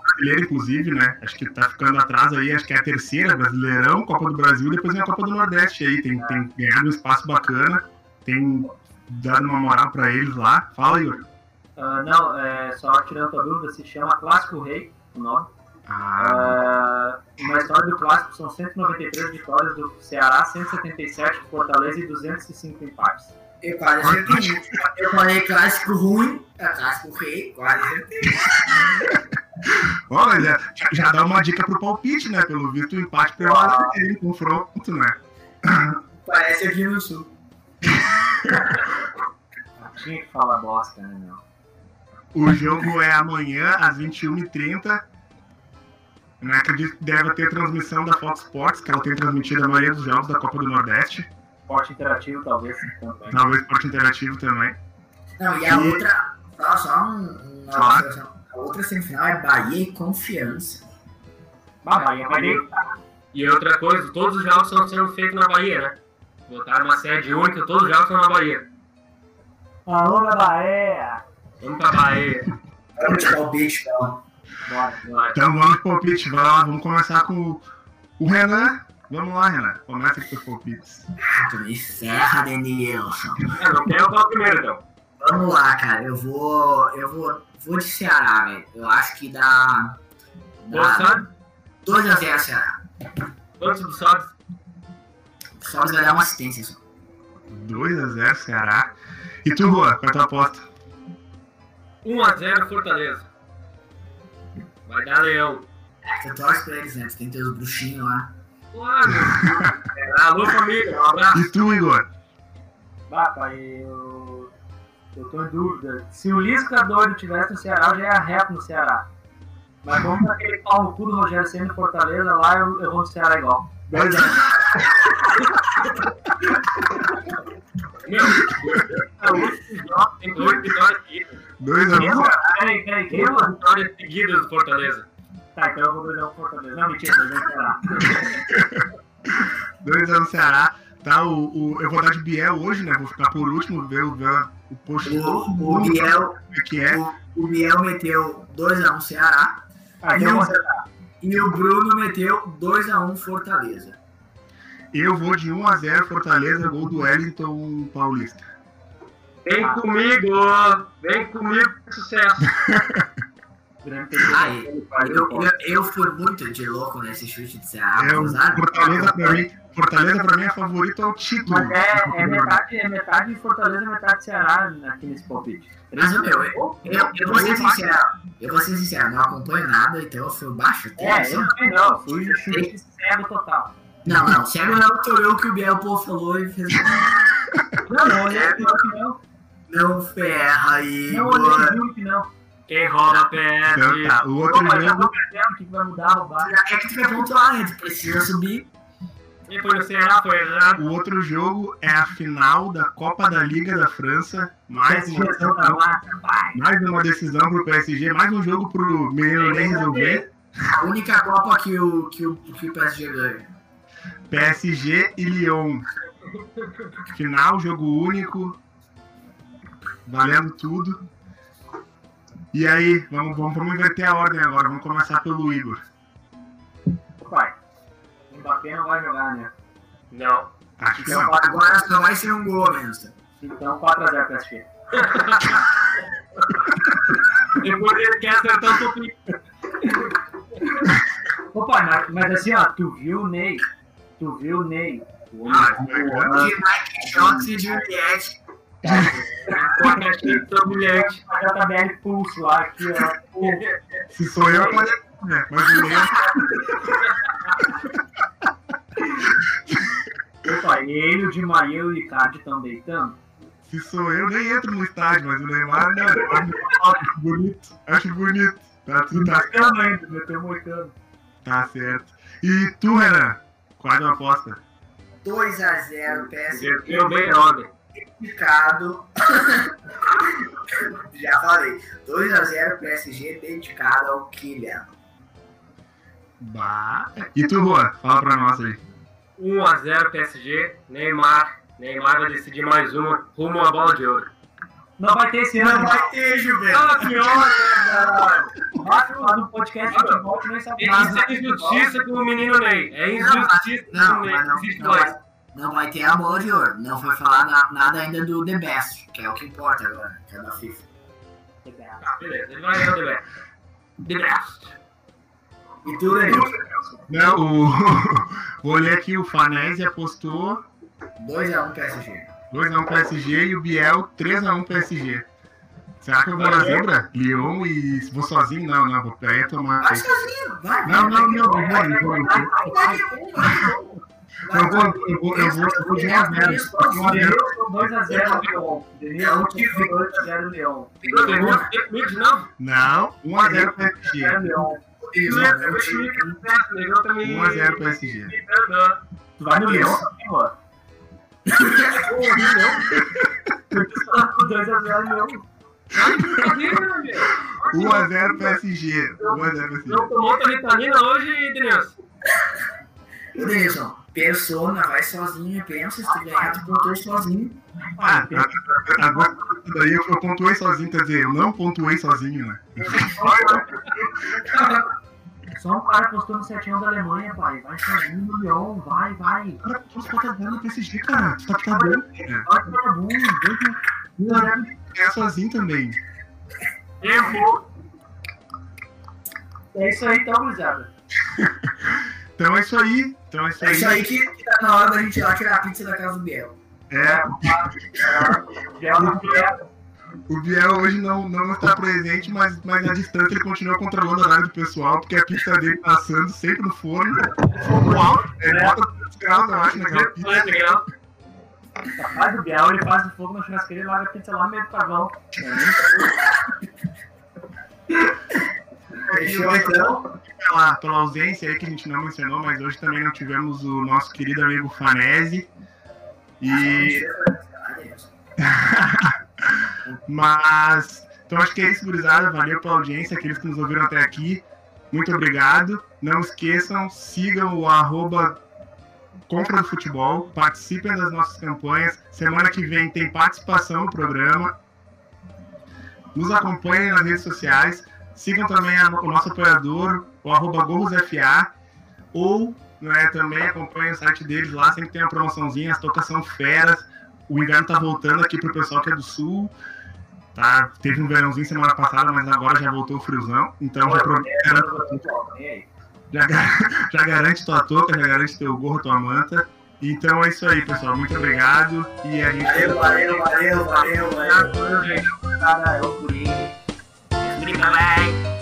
Speaker 1: brasileira, inclusive, né? Acho que tá ficando atrás aí, acho que é a terceira, Brasileirão, Copa do Brasil, depois vem a Copa do Nordeste aí. Tem, tem ganhado um espaço bacana, tem dado uma moral pra eles lá. Fala, Igor.
Speaker 2: ah, não, é, só tirando tua dúvida, se chama Clássico Rei, o nome.
Speaker 1: Ah,
Speaker 2: Ah, uma história do clássico são 193 vitórias do Ceará, 177 do Fortaleza e 205 empates.
Speaker 3: Eu quase acertei. Eu falei clássico ruim, é clássico rei, quase acertei.
Speaker 1: olha, já, já dá uma dica pro palpite, né? Pelo visto, o empate prevalece aí, confronto, né?
Speaker 3: Parece aqui no sul.
Speaker 2: Tinha que falar bosta, né, meu?
Speaker 1: O jogo é amanhã, às 21h30. Né, acredito que deve ter transmissão da Fox Sports, que ela tem transmitido a maioria dos jogos da Copa do Nordeste.
Speaker 2: Esporte interativo, talvez, também.
Speaker 1: Talvez Esporte Interativo também.
Speaker 3: Não, e a outra, só, só um, um- uma
Speaker 1: Claro.
Speaker 3: A outra semifinal é Bahia e Confiança.
Speaker 2: Bah, Bahia vai nem-
Speaker 4: E outra coisa, todos os jogos estão sendo feitos na Bahia, né? Botaram uma sede única, todos os jogos estão na Bahia.
Speaker 2: Alô, na Bahia!
Speaker 4: Vamos pra Bahia.
Speaker 3: Vamos de palpite, então.
Speaker 2: Bora, bora.
Speaker 1: Então vamos pro palpite, vai lá, vamos começar com o- o Renan. Vamos lá, Renan. Começa com os palpites.
Speaker 3: Ah, tu me ferra, Denilson.
Speaker 4: É, eu falar primeiro, então.
Speaker 3: Vamos lá, cara. Eu vou. Eu vou. Vou de Ceará, velho. Eu acho que dá.
Speaker 4: Quanto
Speaker 3: dá
Speaker 4: sabe?
Speaker 3: 2x0 Ceará.
Speaker 4: Quantos do Sobs?
Speaker 3: O Sobs vai dar uma assistência só.
Speaker 1: 2x0 Ceará. E tu, Rua, qual é a tua aposta?
Speaker 4: 1x0 Fortaleza. Vai dar leão.
Speaker 3: É, tu torce pra eles, né? Tem teus bruxinhos lá.
Speaker 4: Claro. É, Alô, família. Um abraço.
Speaker 1: E tu, Igor?
Speaker 2: Bah, pai, eu. Eu tô em dúvida. Se o Lisca doido tivesse no Ceará, eu já ia reto no Ceará. Mas vamos pra aquele pau no cu do Rogério Senna em Fortaleza, lá eu, eu vou no Ceará igual. Dois anos.
Speaker 4: Meu, é o último jogo, tem duas vitórias seguidas.
Speaker 1: Dois a
Speaker 2: Quem,
Speaker 1: um.
Speaker 2: mano? Peraí, peraí, quem,
Speaker 4: Duas vitórias seguidas do Fortaleza.
Speaker 2: Tá, então eu vou dois a um Fortaleza. Não, mentira, dois a um Ceará.
Speaker 1: Dois anos no Ceará. Tá, o, o- eu vou dar de Biel hoje, né? Vou ficar por último, ver, o- ver o post
Speaker 3: O, o Biel,
Speaker 1: que é.
Speaker 3: o, o Biel meteu 2x1 Ceará
Speaker 2: Ah, vou acertar.
Speaker 3: e o Bruno meteu 2x1 Fortaleza.
Speaker 1: Eu vou de 1x0 Fortaleza, gol do Wellington Paulista.
Speaker 4: Vem comigo, vem comigo, sucesso.
Speaker 3: Ai,
Speaker 2: que fazer
Speaker 3: Eu,
Speaker 2: o
Speaker 3: eu, eu fui muito de louco nesse chute de Ceará.
Speaker 1: É, o Fortaleza pra mim, Fortaleza pra mim é favorito ao título.
Speaker 2: Mas é, é, metade, é metade Fortaleza, metade Ceará aqui nesse palpite.
Speaker 3: Mas, meu, eu, eu, eu vou ser sincero. Eu vou ser sincero, não acompanho nada, então eu fui baixo.
Speaker 2: É, eu não sei não, fui chute cego total.
Speaker 3: Não, não, cego não, olhou o que o Biel pô falou e fez.
Speaker 2: Não, não olhei pior que não.
Speaker 3: Não ferra,
Speaker 2: Não olhei
Speaker 3: Igor.
Speaker 2: pior que não.
Speaker 4: Quem
Speaker 1: Então
Speaker 4: perde.
Speaker 1: tá, o outro
Speaker 2: já
Speaker 1: jogo,
Speaker 2: o que vai mudar, roubar?
Speaker 3: É que tu quer pontuar? Tu precisa subir.
Speaker 4: Foi errado.
Speaker 1: o outro jogo é a final da Copa da Liga da França. Mais uma,
Speaker 2: Decisão vai.
Speaker 1: mais uma decisão pro PSG, mais um jogo pro menino nem resolver.
Speaker 3: A única Copa que o, que o, que o PSG ganha.
Speaker 1: PSG e Lyon. Final, jogo único. Valendo tudo. E aí, vamos, vamos, vamos inverter a ordem agora. Vamos começar pelo Igor.
Speaker 2: Ô, pai, o Mbappé não vai jogar, né?
Speaker 4: Não.
Speaker 1: Acho que
Speaker 2: Então,
Speaker 1: não.
Speaker 3: Agora só vai ser um gol, menos.
Speaker 2: Então 4x0 PSG.
Speaker 4: Depois ele quer acertar o topinho.
Speaker 2: Ô, pai, mas, mas assim, ó, tu viu o Ney? Tu viu o Ney? O homem,
Speaker 1: Ah,
Speaker 2: o
Speaker 3: Mike Jones e Juliette.
Speaker 4: Com a mulher.
Speaker 2: a JBL Pulse lá, aqui, ó. Pô,
Speaker 1: Se sou eu, pode né? Mas o Lyon,
Speaker 2: Ô, pai, ele, o Di Maria e o Icardi estão deitando?
Speaker 1: se sou eu, nem entro no estádio, mas o Neymar, não. Acho bonito. Acho bonito. Tá tudo tá,
Speaker 2: ainda, meteu moicano.
Speaker 1: tá certo. E tu, Renan? Quadro aposta.
Speaker 3: 2x0 PSG.
Speaker 4: Desceu bem ontem.
Speaker 3: Dedicado. Já falei. 2x0 PSG dedicado ao Kylian.
Speaker 1: Bah. E tu, Juan? Fala pra nós aí.
Speaker 4: 1x0 PSG, Neymar. Neymar vai decidir mais uma, rumo à bola de ouro.
Speaker 2: Não vai ter esse
Speaker 3: Não
Speaker 2: ano.
Speaker 3: vai ter, Juventus.
Speaker 4: Ah, pior!
Speaker 2: No podcast de futebol que nem sabe nada.
Speaker 4: Isso é injustiça com o menino Ney. É injustiça com
Speaker 3: Não,
Speaker 4: o Ney.
Speaker 3: não,
Speaker 4: Existe
Speaker 3: não,
Speaker 4: dois.
Speaker 3: vai, não vai ter a bola de ouro. Não foi falar na- nada ainda do The Best, que é o que importa agora, que é da FIFA.
Speaker 4: Tá, beleza. Ele vai o The Best. The Best.
Speaker 3: E tu, Denilson?
Speaker 1: Não, o... vou ler aqui, o Fanese apostou
Speaker 3: 2x1 PSG.
Speaker 1: 2x1 PSG e o Biel 3x1 PSG. Será que eu vou na zebra? Lyon e vou sozinho? Não, não, vou aí tomar.
Speaker 3: Vai sozinho, vai.
Speaker 1: Não, não, não,
Speaker 3: vai,
Speaker 1: não, não, não, não.
Speaker 3: que que.
Speaker 1: Eu vou, eu vou, eu vou, eu vou de 1x0.
Speaker 2: Denilson 2x0 Leon. Denilson 2x0 Leon.
Speaker 4: Denilson, tem comigo de novo?
Speaker 1: Não, 1x0 PSG.
Speaker 2: 2x0 Leon.
Speaker 3: Isso,
Speaker 4: Não,
Speaker 3: meu
Speaker 4: eu
Speaker 3: time.
Speaker 4: achei que certo, negão também.
Speaker 1: 1x0 PSG.
Speaker 4: Me perdoa.
Speaker 2: Tu vai no Leon também, mano? Pô, Leon. 2x0 Leon.
Speaker 4: Brincadeira, meu.
Speaker 1: 1x0 PSG. 1x0 PSG.
Speaker 4: Não tomou tua ritalina hoje, Denilson?
Speaker 3: Denilson, persona, vai sozinho, pensa, se tu ganhar, tu pontuou sozinho.
Speaker 1: Ah, agora daí eu, eu pontuei sozinho, quer dizer, eu não pontuei sozinho, né?
Speaker 2: Só um cara postou no 7 da Alemanha, pai. Vai sozinho no Leon, vai, vai.
Speaker 1: Cara, tu tá cagando no PSG, cara. Tu tá cagando. cara.
Speaker 2: Vai é bom,
Speaker 1: é sozinho também.
Speaker 4: Errou.
Speaker 2: É isso aí, então, gurizada.
Speaker 1: Então é isso aí. Então é isso
Speaker 3: É
Speaker 1: aí.
Speaker 3: isso aí que que tá na hora da gente ir lá tirar a pizza da casa do Biel.
Speaker 1: É, o Biel hoje não, não está presente, mas, mas na distância ele continua controlando o horário do pessoal, porque a pizza dele tá assando sempre no forno. Fogo alto, é, bota 3 graus, eu acho, naquela pizza.
Speaker 2: Capaz do Biel, ele faz o fogo na churrasqueira e larga a pizza lá no meio do carvão.
Speaker 3: Fechou então?
Speaker 1: Pela, pela ausência aí que a gente não mencionou, mas hoje também não tivemos o nosso querido amigo Fanese. E. Mas, então acho que é isso, gurizada. Valeu pela audiência, aqueles que nos ouviram até aqui. Muito obrigado. Não esqueçam, sigam o arroba Compra do Futebol, participem das nossas campanhas. Semana que vem tem participação no programa. Nos acompanhem nas redes sociais. Sigam também a, o nosso apoiador, o arroba GorrosFA, ou né, também acompanhem o site deles lá, sempre tem uma promoçãozinha, as tocas são feras. O inverno tá voltando aqui pro pessoal que é do sul. Tá? Teve um verãozinho semana passada, mas agora já voltou o friozão. Então já, já, já garante tua touca, já garante teu gorro, tua manta. Então é isso aí, pessoal. Muito obrigado. E a gente.
Speaker 3: Valeu, valeu, valeu, valeu, valeu.
Speaker 2: Cara, eu Bye
Speaker 3: bye.